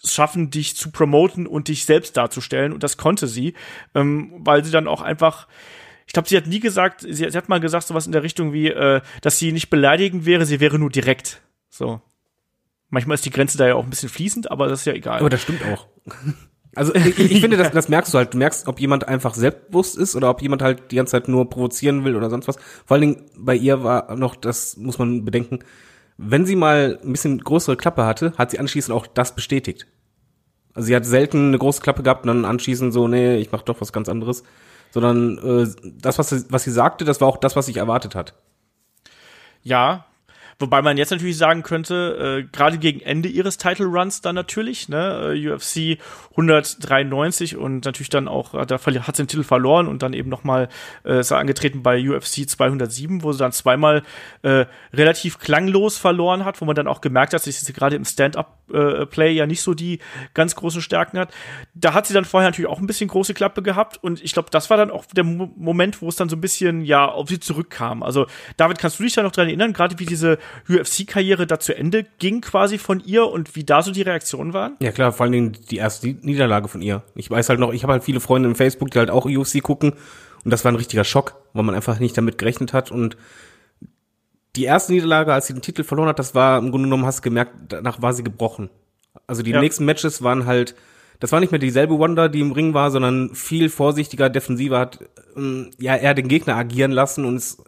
schaffen, dich zu promoten und dich selbst darzustellen. Und das konnte sie, ähm, weil sie dann auch einfach ich glaube, sie hat nie gesagt, sie, sie, hat mal gesagt, sowas in der Richtung wie, äh, dass sie nicht beleidigend wäre, sie wäre nur direkt. So. Manchmal ist die Grenze da ja auch ein bisschen fließend, aber das ist ja egal. Aber das stimmt auch. Also <laughs> ich, ich finde, das, das merkst du halt. Du merkst, ob jemand einfach selbstbewusst ist oder ob jemand halt die ganze Zeit nur provozieren will oder sonst was. Vor allen Dingen bei ihr war noch, das muss man bedenken, wenn sie mal ein bisschen größere Klappe hatte, hat sie anschließend auch das bestätigt. Also sie hat selten eine große Klappe gehabt und dann anschließend so, nee, ich mach doch was ganz anderes. Sondern äh, das, was sie, was sie sagte, das war auch das, was ich erwartet hat. Ja, Wobei man jetzt natürlich sagen könnte, äh, gerade gegen Ende ihres Title Runs dann natürlich, ne, äh, UFC 193 und natürlich dann auch, da hat sie den Titel verloren und dann eben nochmal äh, ist er angetreten bei UFC 207, wo sie dann zweimal äh, relativ klanglos verloren hat, wo man dann auch gemerkt hat, dass sie gerade im Stand-Up-Play äh, ja nicht so die ganz großen Stärken hat. Da hat sie dann vorher natürlich auch ein bisschen große Klappe gehabt und ich glaube, das war dann auch der Mo Moment, wo es dann so ein bisschen, ja, auf sie zurückkam. Also, David, kannst du dich da noch dran erinnern, gerade wie diese UFC-Karriere da zu Ende ging quasi von ihr und wie da so die Reaktionen waren? Ja klar, vor allen Dingen die erste Niederlage von ihr. Ich weiß halt noch, ich habe halt viele Freunde im Facebook, die halt auch UFC gucken und das war ein richtiger Schock, weil man einfach nicht damit gerechnet hat und die erste Niederlage, als sie den Titel verloren hat, das war im Grunde genommen, hast du gemerkt, danach war sie gebrochen. Also die ja. nächsten Matches waren halt, das war nicht mehr dieselbe Wonder, die im Ring war, sondern viel vorsichtiger, defensiver hat ähm, ja eher den Gegner agieren lassen und es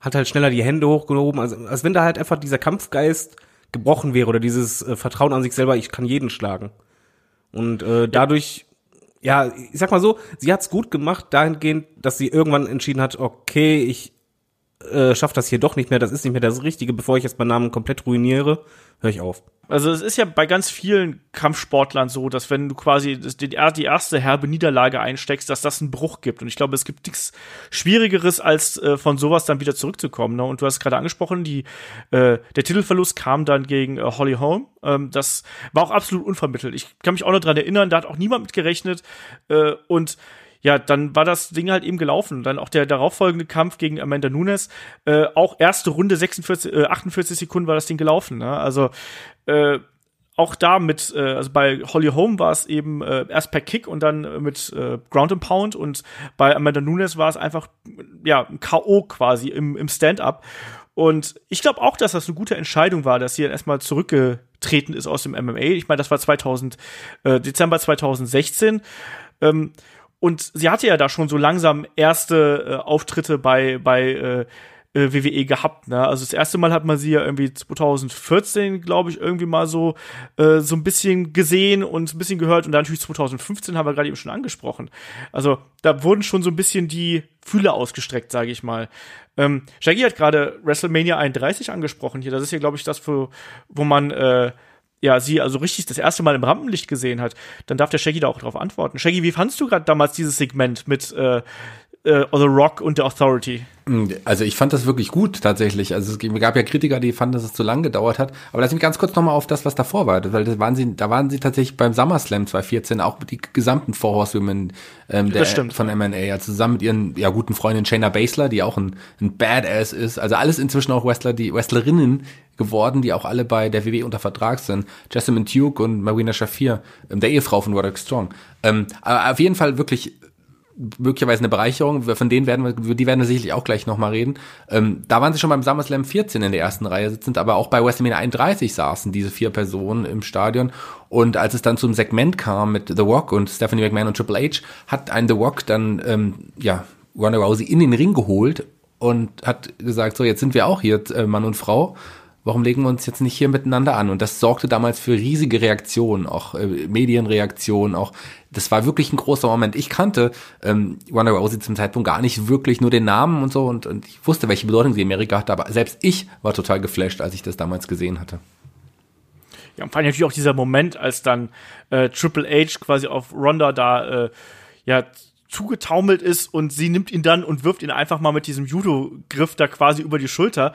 hat halt schneller die Hände hochgehoben, also als wenn da halt einfach dieser Kampfgeist gebrochen wäre oder dieses äh, Vertrauen an sich selber, ich kann jeden schlagen. Und äh, dadurch, ja, ich sag mal so, sie hat's gut gemacht, dahingehend, dass sie irgendwann entschieden hat, okay, ich äh, schaffe das hier doch nicht mehr, das ist nicht mehr das Richtige, bevor ich jetzt meinen Namen komplett ruiniere, höre ich auf. Also es ist ja bei ganz vielen Kampfsportlern so, dass wenn du quasi die, die erste herbe Niederlage einsteckst, dass das einen Bruch gibt. Und ich glaube, es gibt nichts Schwierigeres, als äh, von sowas dann wieder zurückzukommen. Ne? Und du hast gerade angesprochen, die, äh, der Titelverlust kam dann gegen äh, Holly Holm. Ähm, das war auch absolut unvermittelt. Ich kann mich auch noch dran erinnern, da hat auch niemand mit gerechnet. Äh, und ja, dann war das Ding halt eben gelaufen. Dann auch der darauffolgende Kampf gegen Amanda Nunes, äh, auch erste Runde 46, äh, 48 Sekunden war das Ding gelaufen. Ne? Also äh, auch da mit, äh, also bei Holly Holm war es eben äh, erst per Kick und dann äh, mit äh, Ground and Pound und bei Amanda Nunes war es einfach, ja, ein K.O. quasi im, im Stand-up. Und ich glaube auch, dass das eine gute Entscheidung war, dass sie dann erstmal zurückgetreten ist aus dem MMA. Ich meine, das war 2000, äh, Dezember 2016. Ähm, und sie hatte ja da schon so langsam erste äh, Auftritte bei, bei äh, äh, WWE gehabt. Ne? Also das erste Mal hat man sie ja irgendwie 2014, glaube ich, irgendwie mal so äh, so ein bisschen gesehen und ein bisschen gehört und dann natürlich 2015 haben wir gerade eben schon angesprochen. Also da wurden schon so ein bisschen die Fühler ausgestreckt, sage ich mal. Ähm, Shaggy hat gerade WrestleMania 31 angesprochen hier. Das ist ja, glaube ich, das, für, wo man äh, ja, sie also richtig das erste Mal im Rampenlicht gesehen hat, dann darf der Shaggy da auch drauf antworten. Shaggy, wie fandst du gerade damals dieses Segment mit äh, äh, The Rock und der Authority? Hm, also ich fand das wirklich gut tatsächlich. Also es gab ja Kritiker, die fanden, dass es zu lang gedauert hat. Aber lass mich ganz kurz nochmal auf das, was davor war, weil das waren sie, da waren sie tatsächlich beim SummerSlam 2014 auch die gesamten Four Horsewomen ähm, der, von MMA, ja, zusammen mit ihren ja guten Freundin Shayna Baszler, die auch ein, ein Badass ist. Also alles inzwischen auch Wrestler, die Wrestlerinnen geworden, die auch alle bei der WWE unter Vertrag sind. Jessamine Duke und Marina Shafir, ähm, der Ehefrau von Roderick Strong. Ähm, aber auf jeden Fall wirklich möglicherweise eine Bereicherung, von denen werden wir, die werden wir sicherlich auch gleich nochmal reden. Ähm, da waren sie schon beim SummerSlam 14 in der ersten Reihe sitzend, aber auch bei WrestleMania 31 saßen diese vier Personen im Stadion. Und als es dann zum Segment kam mit The Rock und Stephanie McMahon und Triple H, hat ein The Rock dann, ähm, ja, Ronda Rousey in den Ring geholt und hat gesagt, so, jetzt sind wir auch hier, äh, Mann und Frau warum legen wir uns jetzt nicht hier miteinander an? Und das sorgte damals für riesige Reaktionen, auch äh, Medienreaktionen, auch das war wirklich ein großer Moment. Ich kannte ähm, Ronda Rousey zum Zeitpunkt gar nicht wirklich nur den Namen und so und, und ich wusste, welche Bedeutung sie in Amerika hatte, aber selbst ich war total geflasht, als ich das damals gesehen hatte. Ja, und vor allem natürlich auch dieser Moment, als dann äh, Triple H quasi auf Ronda da äh, ja zugetaumelt ist und sie nimmt ihn dann und wirft ihn einfach mal mit diesem Judo-Griff da quasi über die Schulter.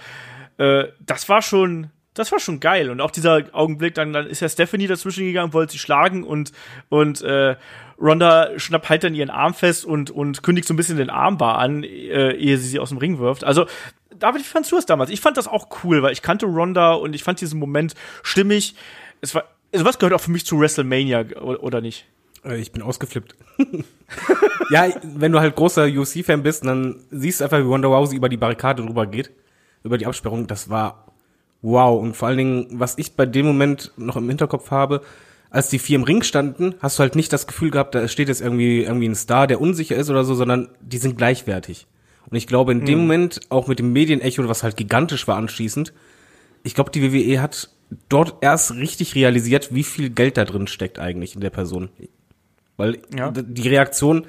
Äh, das war schon, das war schon geil. Und auch dieser Augenblick, dann, dann ist ja Stephanie dazwischen gegangen, wollte sie schlagen und, und äh, Ronda schnappt halt dann ihren Arm fest und, und kündigt so ein bisschen den Armbar an, äh, ehe sie sie aus dem Ring wirft. Also, David, wie fandst du das damals? Ich fand das auch cool, weil ich kannte Ronda und ich fand diesen Moment stimmig. Es war sowas gehört auch für mich zu WrestleMania, oder nicht? Äh, Ich bin ausgeflippt. <laughs> ja, wenn du halt großer UFC-Fan bist, dann siehst du einfach, wie Wonder Rousey über die Barrikade drüber geht, über die Absperrung. Das war wow. Und vor allen Dingen, was ich bei dem Moment noch im Hinterkopf habe, als die vier im Ring standen, hast du halt nicht das Gefühl gehabt, da steht jetzt irgendwie, irgendwie ein Star, der unsicher ist oder so, sondern die sind gleichwertig. Und ich glaube, in dem Moment, auch mit dem Medienecho, was halt gigantisch war anschließend, ich glaube, die WWE hat dort erst richtig realisiert, wie viel Geld da drin steckt eigentlich in der Person. Weil Ja. die Reaktion,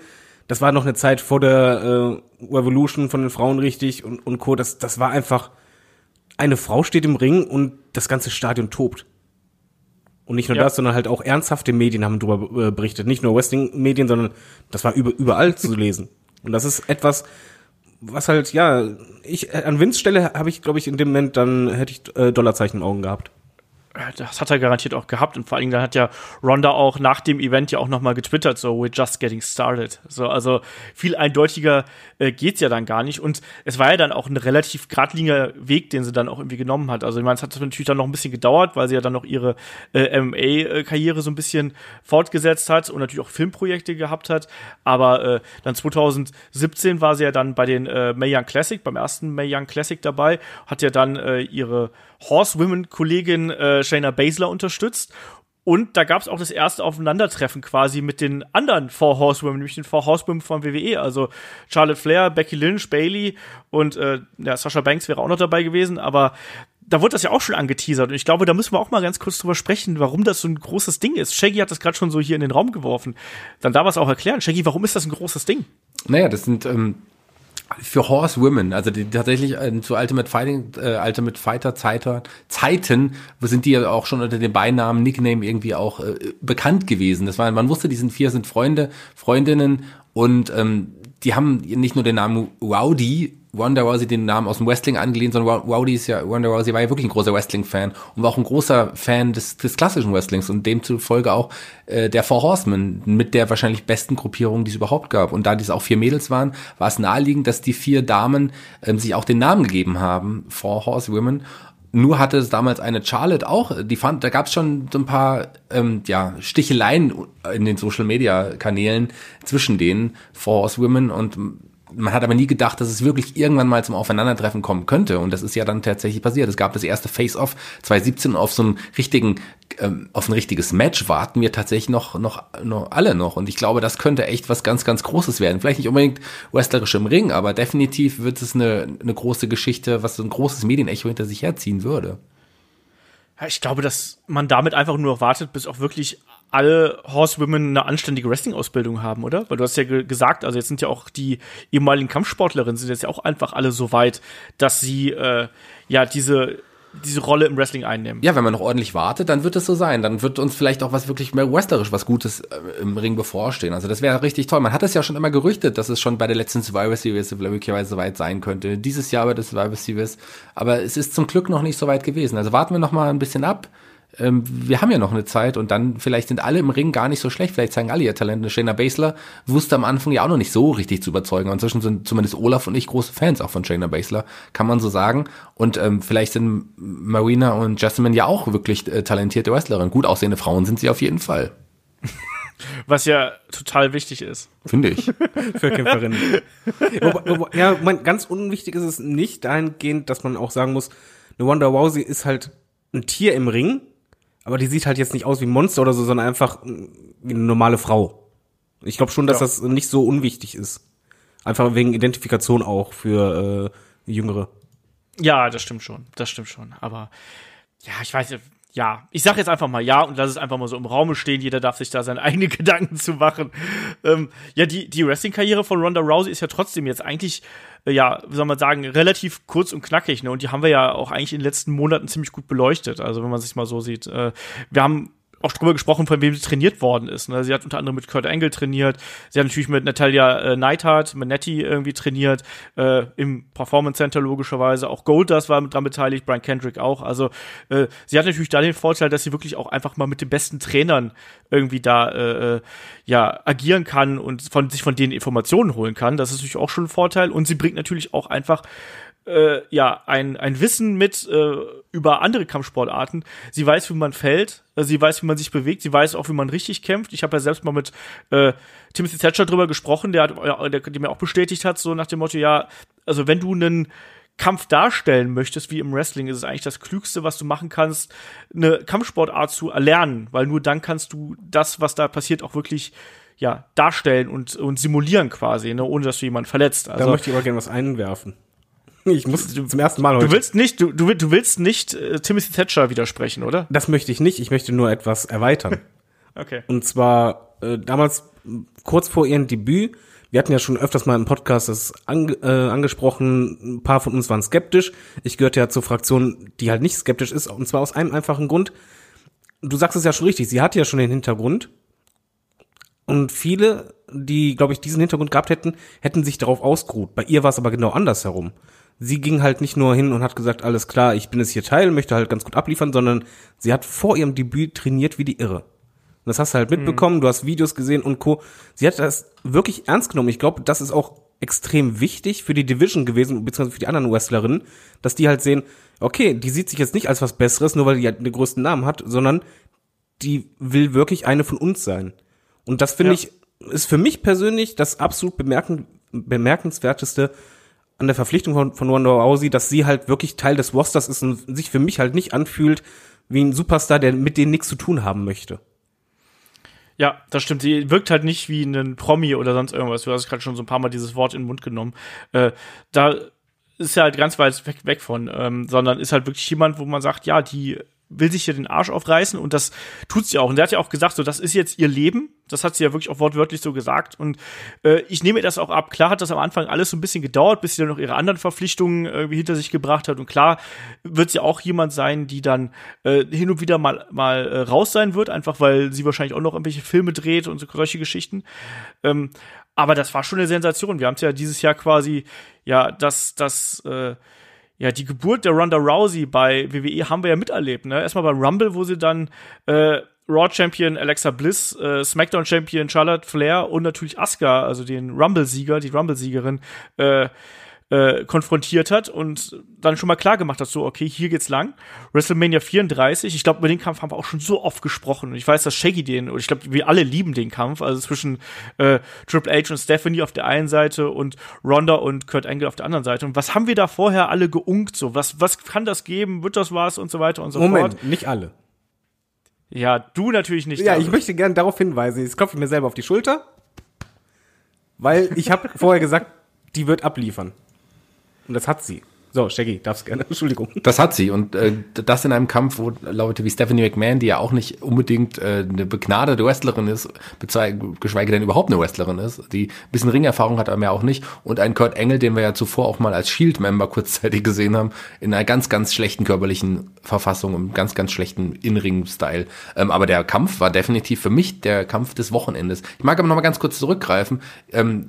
das war noch eine Zeit vor der äh, Revolution von den Frauen richtig und, und Co. Das, das war einfach, eine Frau steht im Ring und das ganze Stadion tobt. Und nicht nur Ja. das, sondern halt auch ernsthafte Medien haben darüber äh, berichtet. Nicht nur Wrestling-Medien, sondern das war über, überall zu <laughs> lesen. Und das ist etwas, was halt, ja, ich, äh, an Vince Stelle habe ich, glaube ich, in dem Moment, dann hätte ich äh, Dollarzeichen im Augen gehabt. Äh, Das hat er garantiert auch gehabt und vor allen Dingen dann hat ja Ronda auch nach dem Event ja auch noch mal getwittert, so we're just getting started. So also viel eindeutiger äh, geht's ja dann gar nicht und es war ja dann auch ein relativ geradliniger Weg, den sie dann auch irgendwie genommen hat. Also ich meine, es hat natürlich dann noch ein bisschen gedauert, weil sie ja dann noch ihre äh, MMA-Karriere so ein bisschen fortgesetzt hat und natürlich auch Filmprojekte gehabt hat. Aber äh, dann 2017 war sie ja dann bei den äh, Mae Young Classic, beim ersten Mae Young Classic dabei, hat ja dann äh, ihre Horsewomen-Kollegin äh, Shayna Baszler unterstützt. Und da gab es auch das erste Aufeinandertreffen quasi mit den anderen Four Horsewomen, nämlich den Four Horsewomen von WWE. Also Charlotte Flair, Becky Lynch, Bailey und äh, ja, Sasha Banks wäre auch noch dabei gewesen, aber da wurde das ja auch schon angeteasert und ich glaube, da müssen wir auch mal ganz kurz drüber sprechen, warum das so ein großes Ding ist. Shaggy hat das gerade schon so hier in den Raum geworfen. Dann darf er es auch erklären. Shaggy, warum ist das ein großes Ding? Naja, das sind ähm, für Horsewomen, also die tatsächlich äh, zu Ultimate Fighting, äh, Ultimate Fighter Zeiten, Zeiten sind die ja auch schon unter dem Beinamen, Nickname irgendwie auch äh, bekannt gewesen. Das war, man wusste, die sind vier sind Freunde, Freundinnen und ähm, die haben nicht nur den Namen Rowdy, Wonder Rousey den Namen aus dem Wrestling angelehnt, sondern Rowdy ist ja, Wonder Rousey war ja wirklich ein großer Wrestling-Fan und war auch ein großer Fan des, des klassischen Wrestlings und demzufolge auch äh, der Four Horsemen mit der wahrscheinlich besten Gruppierung, die es überhaupt gab. Und da dies auch vier Mädels waren, war es naheliegend, dass die vier Damen ähm, sich auch den Namen gegeben haben, Four Horsewomen. Nur hatte es damals eine Charlotte auch, die fand, da gab es schon so ein paar ähm, ja, Sticheleien in den Social Media Kanälen zwischen den Four Horsewomen und man hat aber nie gedacht, dass es wirklich irgendwann mal zum Aufeinandertreffen kommen könnte. Und das ist ja dann tatsächlich passiert. Es gab das erste Face-Off 2017 und auf so einen richtigen, ähm, auf ein richtiges Match warten wir tatsächlich noch, noch, noch alle noch. Und ich glaube, das könnte echt was ganz, ganz Großes werden. Vielleicht nicht unbedingt wrestlerisch im Ring, aber definitiv wird es eine, eine große Geschichte, was so ein großes Medienecho hinter sich herziehen würde. Ich glaube, dass man damit einfach nur wartet, bis auch wirklich alle Horsewomen eine anständige Wrestling-Ausbildung haben, oder? Weil du hast ja ge gesagt, also jetzt sind ja auch die ehemaligen Kampfsportlerinnen sind jetzt ja auch einfach alle so weit, dass sie äh, ja diese diese Rolle im Wrestling einnehmen. Ja, wenn man noch ordentlich wartet, dann wird es so sein. Dann wird uns vielleicht auch was wirklich mehr wrestlerisch, was Gutes äh, im Ring bevorstehen. Also das wäre richtig toll. Man hat es ja schon immer gerüchtet, dass es schon bei der letzten Survivor Series möglicherweise so weit sein könnte. Dieses Jahr bei der Survivor Series. Aber es ist zum Glück noch nicht so weit gewesen. Also warten wir noch mal ein bisschen ab. Ähm, wir haben ja noch eine Zeit und dann vielleicht sind alle im Ring gar nicht so schlecht. Vielleicht zeigen alle ihr Talent. Shayna Baszler wusste am Anfang ja auch noch nicht so richtig zu überzeugen. Und inzwischen sind zumindest Olaf und ich große Fans auch von Shayna Baszler, kann man so sagen. Und ähm, vielleicht sind Marina und Jasmine ja auch wirklich äh, talentierte Wrestlerinnen. Gut aussehende Frauen sind sie auf jeden Fall. <laughs> Was ja total wichtig ist. Finde ich. <laughs> für Kämpferinnen. ja, mein, ganz unwichtig ist es nicht dahingehend, dass man auch sagen muss, eine Wonder Rousey ist halt ein Tier im Ring, aber die sieht halt jetzt nicht aus wie ein Monster oder so, sondern einfach mm, wie eine normale Frau. Ich glaube schon, dass Ja. das nicht so unwichtig ist. Einfach wegen Identifikation auch für äh, Jüngere. Ja, das stimmt schon. Das stimmt schon. Aber ja, ich weiß nicht. Ja, ich sag jetzt einfach mal ja und lass es einfach mal so im Raume stehen. Jeder darf sich da seine <laughs> eigenen Gedanken zu machen. Ähm, ja, die, die Wrestling-Karriere von Ronda Rousey ist ja trotzdem jetzt eigentlich, äh, ja, wie soll man sagen, relativ kurz und knackig. Ne? Und die haben wir ja auch eigentlich in den letzten Monaten ziemlich gut beleuchtet. Also wenn man sich mal so sieht. Äh, wir haben auch drüber gesprochen, von wem sie trainiert worden ist. Ne? Sie hat unter anderem mit Kurt Angle trainiert. Sie hat natürlich mit Natalia äh, Neidhart, mit Nettie irgendwie trainiert. Äh, Im Performance Center logischerweise. Auch Goldust war mit dran beteiligt, Brian Kendrick auch. Also äh, sie hat natürlich da den Vorteil, dass sie wirklich auch einfach mal mit den besten Trainern irgendwie da äh, äh, ja agieren kann und von sich von denen Informationen holen kann. Das ist natürlich auch schon ein Vorteil. Und sie bringt natürlich auch einfach äh, ja ein, ein Wissen mit äh, über andere Kampfsportarten. Sie weiß, wie man fällt, äh, sie weiß, wie man sich bewegt, sie weiß auch, wie man richtig kämpft. Ich habe ja selbst mal mit äh, Timothy Thatcher drüber gesprochen, der, hat, der, der mir auch bestätigt hat, so nach dem Motto, ja, also wenn du einen Kampf darstellen möchtest, wie im Wrestling, ist es eigentlich das Klügste, was du machen kannst, eine Kampfsportart zu erlernen, weil nur dann kannst du das, was da passiert, auch wirklich ja, darstellen und, und simulieren quasi, ne, ohne dass du jemanden verletzt. Also, da möchte ich aber gerne was einwerfen. <laughs> Ich muss zum ersten Mal heute. Du willst nicht, du, du, du willst nicht äh, Timothy Thatcher widersprechen, oder? Das möchte ich nicht. Ich möchte nur etwas erweitern. <laughs> Okay. Und zwar äh, damals kurz vor ihrem Debüt. Wir hatten ja schon öfters mal im Podcast das ange äh, angesprochen. Ein paar von uns waren skeptisch. Ich gehörte ja zur Fraktion, die halt nicht skeptisch ist. Und zwar aus einem einfachen Grund. Du sagst es ja schon richtig. Sie hat ja schon den Hintergrund. Und viele, die, glaube ich, diesen Hintergrund gehabt hätten, hätten sich darauf ausgeruht. Bei ihr war es aber genau andersherum. Sie ging halt nicht nur hin und hat gesagt, alles klar, ich bin es hier Teil, möchte halt ganz gut abliefern, sondern sie hat vor ihrem Debüt trainiert wie die Irre. Und das hast du halt mitbekommen, du hast Videos gesehen und Co. Sie hat das wirklich ernst genommen. Ich glaube, das ist auch extrem wichtig für die Division gewesen, beziehungsweise für die anderen Wrestlerinnen, dass die halt sehen, okay, die sieht sich jetzt nicht als was Besseres, nur weil die halt den größten Namen hat, sondern die will wirklich eine von uns sein. Und das finde Ja. ich, ist für mich persönlich das absolut bemerken, bemerkenswerteste an der Verpflichtung von, von Ronda Rousey, dass sie halt wirklich Teil des Rosters ist und sich für mich halt nicht anfühlt wie ein Superstar, der mit denen nichts zu tun haben möchte. Ja, das stimmt. Sie wirkt halt nicht wie ein Promi oder sonst irgendwas. Du hast gerade schon so ein paar Mal dieses Wort in den Mund genommen. Äh, da ist ja halt ganz weit weg, weg von, ähm, sondern ist halt wirklich jemand, wo man sagt, ja, die will sich hier den Arsch aufreißen und das tut sie auch. Und der hat ja auch gesagt, so, das ist jetzt ihr Leben. Das hat sie ja wirklich auch wortwörtlich so gesagt. Und äh, ich nehme ihr das auch ab. Klar hat das am Anfang alles so ein bisschen gedauert, bis sie dann noch ihre anderen Verpflichtungen irgendwie hinter sich gebracht hat. Und klar wird sie auch jemand sein, die dann äh, hin und wieder mal, mal äh, raus sein wird, einfach weil sie wahrscheinlich auch noch irgendwelche Filme dreht und so, solche Geschichten. Ähm, aber das war schon eine Sensation. Wir haben es ja dieses Jahr quasi, ja, das, das, äh, ja, die Geburt der Ronda Rousey bei WWE haben wir ja miterlebt, ne? Erstmal beim Rumble, wo sie dann äh, Raw Champion Alexa Bliss, äh, SmackDown Champion Charlotte Flair und natürlich Asuka, also den Rumble-Sieger, die Rumble-Siegerin, äh, äh, konfrontiert hat und dann schon mal klar gemacht hat, so, okay, hier geht's lang. WrestleMania 34, ich glaube, über den Kampf haben wir auch schon so oft gesprochen. Und ich weiß, dass Shaggy den, und ich glaube, wir alle lieben den Kampf, also zwischen äh, Triple H und Stephanie auf der einen Seite und Ronda und Kurt Angle auf der anderen Seite. Und was haben wir da vorher alle geunkt, so? Was, was kann das geben? Wird das was? Und so weiter und so Moment, fort. nicht alle. Ja, du natürlich nicht. Ja, David. ich möchte gerne darauf hinweisen. Jetzt klopfe ich mir selber auf die Schulter, weil ich habe <laughs> vorher gesagt, die wird abliefern. Und das hat sie. So, Shaggy, darfst gerne. <laughs> Entschuldigung. Das hat sie und äh, das in einem Kampf, wo Leute wie Stephanie McMahon, die ja auch nicht unbedingt äh, eine begnadete Wrestlerin ist, geschweige denn überhaupt eine Wrestlerin ist, die ein bisschen Ringerfahrung hat, aber mehr auch nicht, und ein Kurt Engel, den wir ja zuvor auch mal als Shield-Member kurzzeitig gesehen haben, in einer ganz, ganz schlechten körperlichen Verfassung, im ganz, ganz schlechten In-Ring-Style. Ähm, aber der Kampf war definitiv für mich der Kampf des Wochenendes. Ich mag aber noch mal ganz kurz zurückgreifen. Ähm,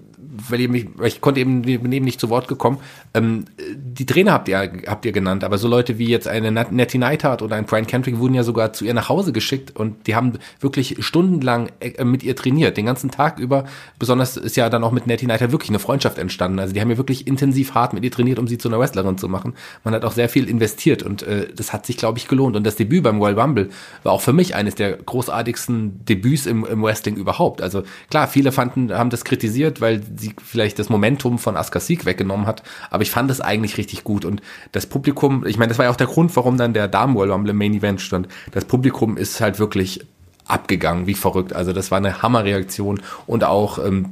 weil ihr mich, weil ich konnte eben bin eben nicht zu Wort gekommen. Ähm, die Trainer habt ihr habt ihr genannt, aber so Leute wie jetzt eine Nettie Neidhart oder ein Brian Kendrick wurden ja sogar zu ihr nach Hause geschickt und die haben wirklich stundenlang äh, mit ihr trainiert, den ganzen Tag über. Besonders ist ja dann auch mit Nettie Neidhart wirklich eine Freundschaft entstanden. Also die haben ja wirklich intensiv hart mit ihr trainiert, um sie zu einer Wrestlerin zu machen. Man hat auch sehr viel investiert und äh, das hat sich, glaube ich, gelohnt. Und das Debüt beim Royal Rumble war auch für mich eines der großartigsten Debüts im, im Wrestling überhaupt. Also klar, viele fanden, haben das kritisiert, weil sie vielleicht das Momentum von Asuka Sieg weggenommen hat. Aber ich fand es eigentlich richtig gut. Und das Publikum, ich meine, das war ja auch der Grund, warum dann der Damen Royal Rumble Main Event stand. Das Publikum ist halt wirklich abgegangen, wie verrückt. Also das war eine Hammerreaktion und auch ähm,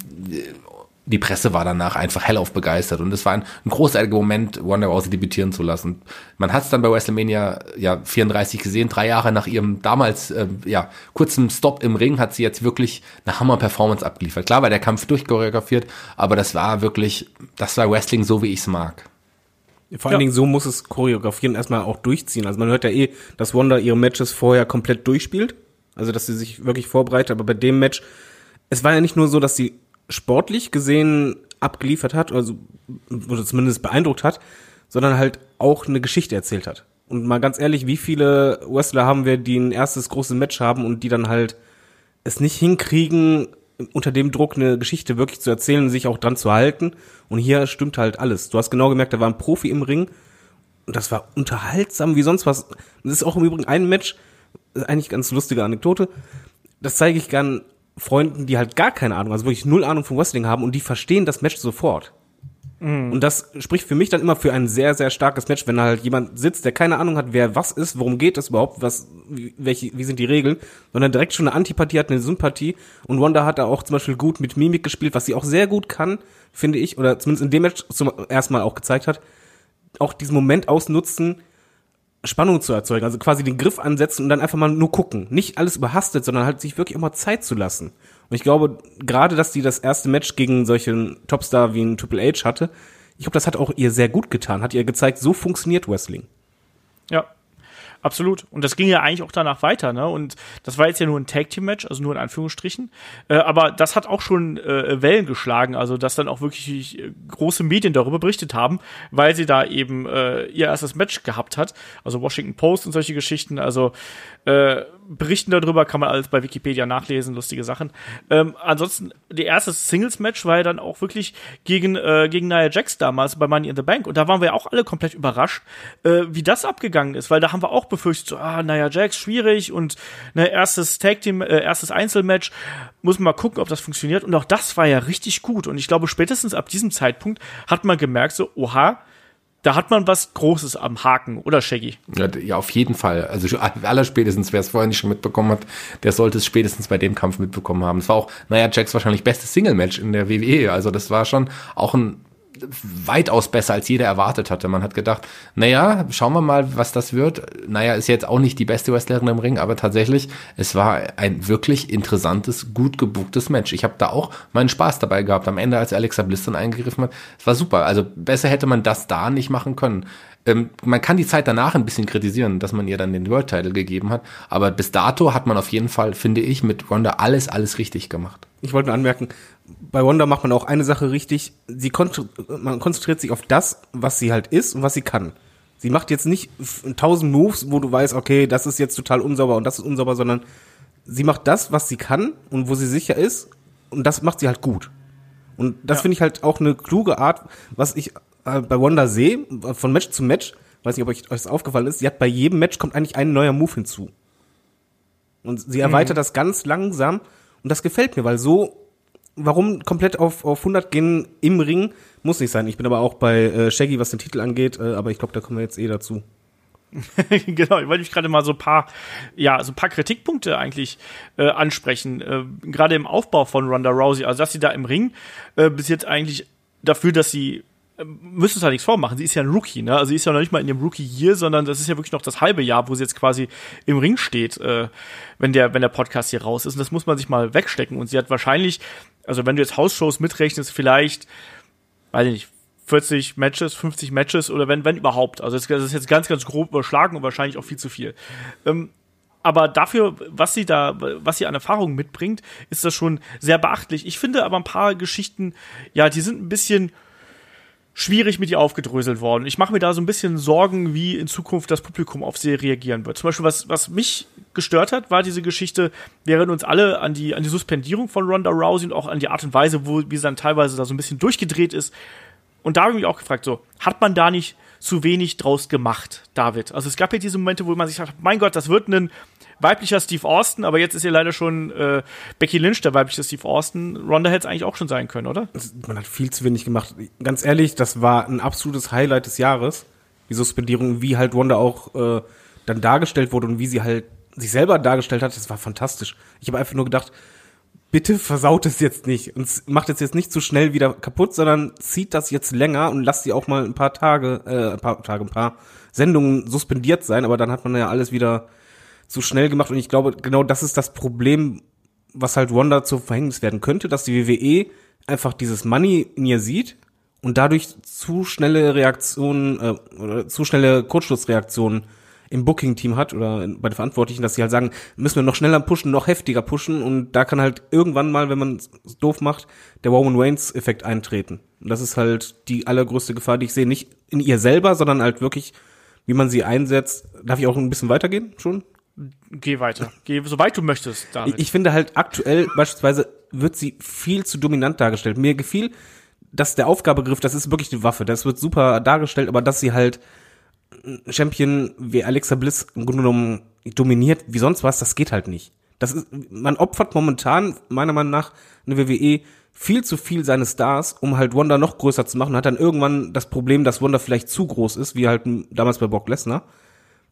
die Presse war danach einfach hellauf begeistert und es war ein, ein großartiger Moment, Ronda Rousey debütieren zu lassen. Man hat es dann bei WrestleMania ja 34 gesehen, drei Jahre nach ihrem damals äh, ja kurzen Stop im Ring hat sie jetzt wirklich eine Hammer-Performance abgeliefert. Klar war der Kampf durchchoreografiert, aber das war wirklich, das war Wrestling so, wie ich es mag. Vor allen Ja. Dingen so muss es choreografieren erstmal auch durchziehen. Also man hört ja eh, dass Wanda ihre Matches vorher komplett durchspielt. Also dass sie sich wirklich vorbereitet. Aber bei dem Match, es war ja nicht nur so, dass sie sportlich gesehen abgeliefert hat, also oder zumindest beeindruckt hat, sondern halt auch eine Geschichte erzählt hat. Und mal ganz ehrlich, wie viele Wrestler haben wir, die ein erstes großes Match haben und die dann halt es nicht hinkriegen, unter dem Druck eine Geschichte wirklich zu erzählen und sich auch dran zu halten. Und hier stimmt halt alles. Du hast genau gemerkt, da war ein Profi im Ring und das war unterhaltsam wie sonst was. Das ist auch im Übrigen ein Match, eigentlich ganz lustige Anekdote. Das zeige ich gern Freunden, die halt gar keine Ahnung, also wirklich null Ahnung von Wrestling haben und die verstehen das Match sofort. Und das spricht für mich dann immer für ein sehr, sehr starkes Match, wenn da halt jemand sitzt, der keine Ahnung hat, wer was ist, worum geht es überhaupt, was, wie, welche, wie sind die Regeln, sondern direkt schon eine Antipathie hat, eine Sympathie. Und Wanda hat da auch zum Beispiel gut mit Mimik gespielt, was sie auch sehr gut kann, finde ich, oder zumindest in dem Match zum ersten Mal auch gezeigt hat, auch diesen Moment ausnutzen, Spannung zu erzeugen, also quasi den Griff ansetzen und dann einfach mal nur gucken. Nicht alles überhastet, sondern halt sich wirklich auch mal Zeit zu lassen. Und ich glaube, gerade, dass die das erste Match gegen solchen Topstar wie ein Triple H hatte, ich glaube, das hat auch ihr sehr gut getan, hat ihr gezeigt, so funktioniert Wrestling. Ja, absolut. Und das ging ja eigentlich auch danach weiter, ne? Und das war jetzt ja nur ein Tag-Team-Match, also nur in Anführungsstrichen. Äh, aber das hat auch schon äh, Wellen geschlagen, also dass dann auch wirklich äh, große Medien darüber berichtet haben, weil sie da eben äh, ihr erstes Match gehabt hat. Also Washington Post und solche Geschichten. Also äh, berichten darüber kann man alles bei Wikipedia nachlesen, lustige Sachen. Ähm, ansonsten, die erste Singles-Match war ja dann auch wirklich gegen, äh, gegen Nia Jax damals bei Money in the Bank. Und da waren wir ja auch alle komplett überrascht, äh, wie das abgegangen ist, weil da haben wir auch befürchtet, so, ah, Nia Jax, schwierig und ne, erstes Tag-Team, äh, erstes Einzelmatch, muss man mal gucken, ob das funktioniert. Und auch das war ja richtig gut. Und ich glaube, spätestens ab diesem Zeitpunkt hat man gemerkt, so, oha, da hat man was Großes am Haken, oder Shaggy? Ja, ja, auf jeden Fall. Also allerspätestens, wer es vorher nicht schon mitbekommen hat, der sollte es spätestens bei dem Kampf mitbekommen haben. Es war auch, naja, Jacks wahrscheinlich bestes Single-Match in der WWE. Also das war schon auch ein weitaus besser, als jeder erwartet hatte. Man hat gedacht, naja, schauen wir mal, was das wird. Naja, ist jetzt auch nicht die beste Wrestlerin im Ring, aber tatsächlich, es war ein wirklich interessantes, gut gebuchtes Match. Ich habe da auch meinen Spaß dabei gehabt. Am Ende, als Alexa Bliss dann eingegriffen hat, es war super. Also besser hätte man das da nicht machen können. Ähm, man kann die Zeit danach ein bisschen kritisieren, dass man ihr dann den World Title gegeben hat, aber bis dato hat man auf jeden Fall, finde ich, mit Ronda alles, alles richtig gemacht. Ich wollte nur anmerken, bei Wanda macht man auch eine Sache richtig. Sie kon man konzentriert sich auf das, was sie halt ist und was sie kann. Sie macht jetzt nicht tausend Moves, wo du weißt, okay, das ist jetzt total unsauber und das ist unsauber, sondern sie macht das, was sie kann und wo sie sicher ist und das macht sie halt gut. Und das Ja. finde ich halt auch eine kluge Art, was ich äh, bei Wanda sehe, von Match zu Match. Weiß nicht, ob euch euch das aufgefallen ist. Sie hat bei jedem Match kommt eigentlich ein neuer Move hinzu. Und sie erweitert das ganz langsam und das gefällt mir, weil so warum komplett auf, auf 100 gehen im Ring, muss nicht sein. Ich bin aber auch bei äh, Shaggy, was den Titel angeht, äh, aber ich glaube, da kommen wir jetzt eh dazu. <laughs> genau, ich wollte mich gerade mal so ein paar, ja, so ein paar Kritikpunkte eigentlich äh, ansprechen. Äh, gerade im Aufbau von Ronda Rousey, also dass sie da im Ring äh, bis jetzt eigentlich dafür, dass sie äh, müssen uns halt nichts vormachen. Sie ist ja ein Rookie, ne? Also sie ist ja noch nicht mal in dem Rookie-Year, sondern das ist ja wirklich noch das halbe Jahr, wo sie jetzt quasi im Ring steht, äh, wenn der, wenn der Podcast hier raus ist. Und das muss man sich mal wegstecken. Und sie hat wahrscheinlich, also wenn du jetzt Hausshows mitrechnest, vielleicht, weiß ich nicht, 40 Matches, 50 Matches oder wenn, wenn überhaupt. Also das ist jetzt ganz, ganz grob überschlagen und wahrscheinlich auch viel zu viel. Ähm, aber dafür, was sie da, was sie an Erfahrung mitbringt, ist das schon sehr beachtlich. Ich finde aber ein paar Geschichten, ja, die sind ein bisschen schwierig mit ihr aufgedröselt worden. Ich mache mir da so ein bisschen Sorgen, wie in Zukunft das Publikum auf sie reagieren wird. Zum Beispiel, was, was mich gestört hat, war diese Geschichte, erinnern uns alle an die, an die Suspendierung von Ronda Rousey und auch an die Art und Weise, wo, wie sie dann teilweise da so ein bisschen durchgedreht ist. Und da habe ich mich auch gefragt, so, hat man da nicht zu wenig draus gemacht, David? Also es gab ja diese Momente, wo man sich sagt, mein Gott, das wird ein weiblicher Steve Austin, aber jetzt ist ja leider schon äh, Becky Lynch der weibliche Steve Austin. Ronda hätte es eigentlich auch schon sein können, oder? Man hat viel zu wenig gemacht. Ganz ehrlich, das war ein absolutes Highlight des Jahres. Die Suspendierung, wie halt Wanda auch äh, dann dargestellt wurde und wie sie halt sich selber dargestellt hat, das war fantastisch. Ich habe einfach nur gedacht, bitte versaut es jetzt nicht und macht es jetzt nicht zu schnell wieder kaputt, sondern zieht das jetzt länger und lasst sie auch mal ein paar Tage, äh, ein paar Tage, ein paar Sendungen suspendiert sein, aber dann hat man ja alles wieder zu schnell gemacht und ich glaube, genau das ist das Problem, was halt Wanda zu Verhängnis werden könnte, dass die WWE einfach dieses Money in ihr sieht und dadurch zu schnelle Reaktionen äh, oder zu schnelle Kurzschlussreaktionen im Booking-Team hat oder bei den Verantwortlichen, dass sie halt sagen, müssen wir noch schneller pushen, noch heftiger pushen und da kann halt irgendwann mal, wenn man es doof macht, der Roman Reigns-Effekt eintreten. Und das ist halt die allergrößte Gefahr, die ich sehe, nicht in ihr selber, sondern halt wirklich, wie man sie einsetzt. Darf ich auch ein bisschen weitergehen schon? Geh weiter. Geh so weit du möchtest. Ich, ich finde halt aktuell beispielsweise wird sie viel zu dominant dargestellt. Mir gefiel, dass der Aufgabegriff, das ist wirklich eine Waffe, das wird super dargestellt, aber dass sie halt Champion wie Alexa Bliss im Grunde genommen dominiert, wie sonst was, das geht halt nicht. Das ist, man opfert momentan, meiner Meinung nach, eine WWE viel zu viel seines Stars, um halt Wanda noch größer zu machen, hat dann irgendwann das Problem, dass Wanda vielleicht zu groß ist, wie halt damals bei Brock Lesnar.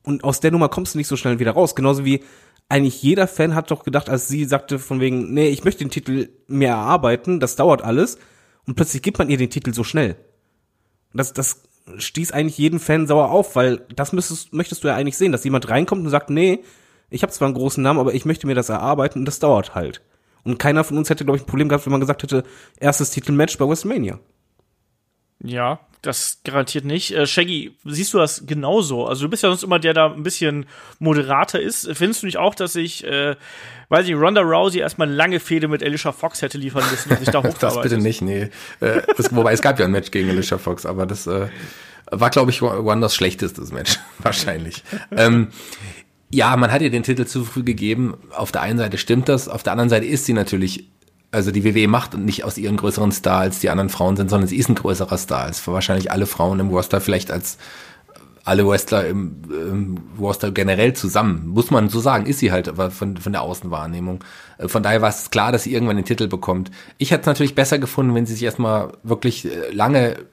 Und aus der Nummer kommst du nicht so schnell wieder raus. Genauso wie eigentlich jeder Fan hat doch gedacht, als sie sagte von wegen, nee, ich möchte den Titel mehr erarbeiten, das dauert alles. Und plötzlich gibt man ihr den Titel so schnell. Das, das stieß eigentlich jeden Fan sauer auf, weil das müsstest, möchtest du ja eigentlich sehen, dass jemand reinkommt und sagt, nee, ich habe zwar einen großen Namen, aber ich möchte mir das erarbeiten und das dauert halt. Und keiner von uns hätte, glaube ich, ein Problem gehabt, wenn man gesagt hätte, erstes Titelmatch bei WrestleMania. Ja, das garantiert nicht. Äh, Shaggy, siehst du das genauso? Also du bist ja sonst immer der, der ein bisschen moderater ist. Findest du nicht auch, dass ich, äh, weiß ich, Ronda Rousey erstmal eine lange Fehde mit Alicia Fox hätte liefern müssen und sich da <laughs> Das bitte nicht, nee. Äh, es, wobei es gab ja ein Match gegen Alicia Fox, aber das äh, war, glaube ich, Rondas schlechtestes Match. <laughs> Wahrscheinlich. ähm, ja, man hat ihr den Titel zu früh gegeben. Auf der einen Seite stimmt das, auf der anderen Seite ist sie natürlich also die WWE macht nicht aus ihren größeren Star als die anderen Frauen sind, sondern sie ist ein größerer Star als wahrscheinlich alle Frauen im Roster, vielleicht als alle Wrestler im, im Roster generell zusammen, muss man so sagen, ist sie halt aber von, von der Außenwahrnehmung. Äh, von daher war es klar, dass sie irgendwann den Titel bekommt. Ich hätte es natürlich besser gefunden, wenn sie sich erstmal wirklich äh, lange äh,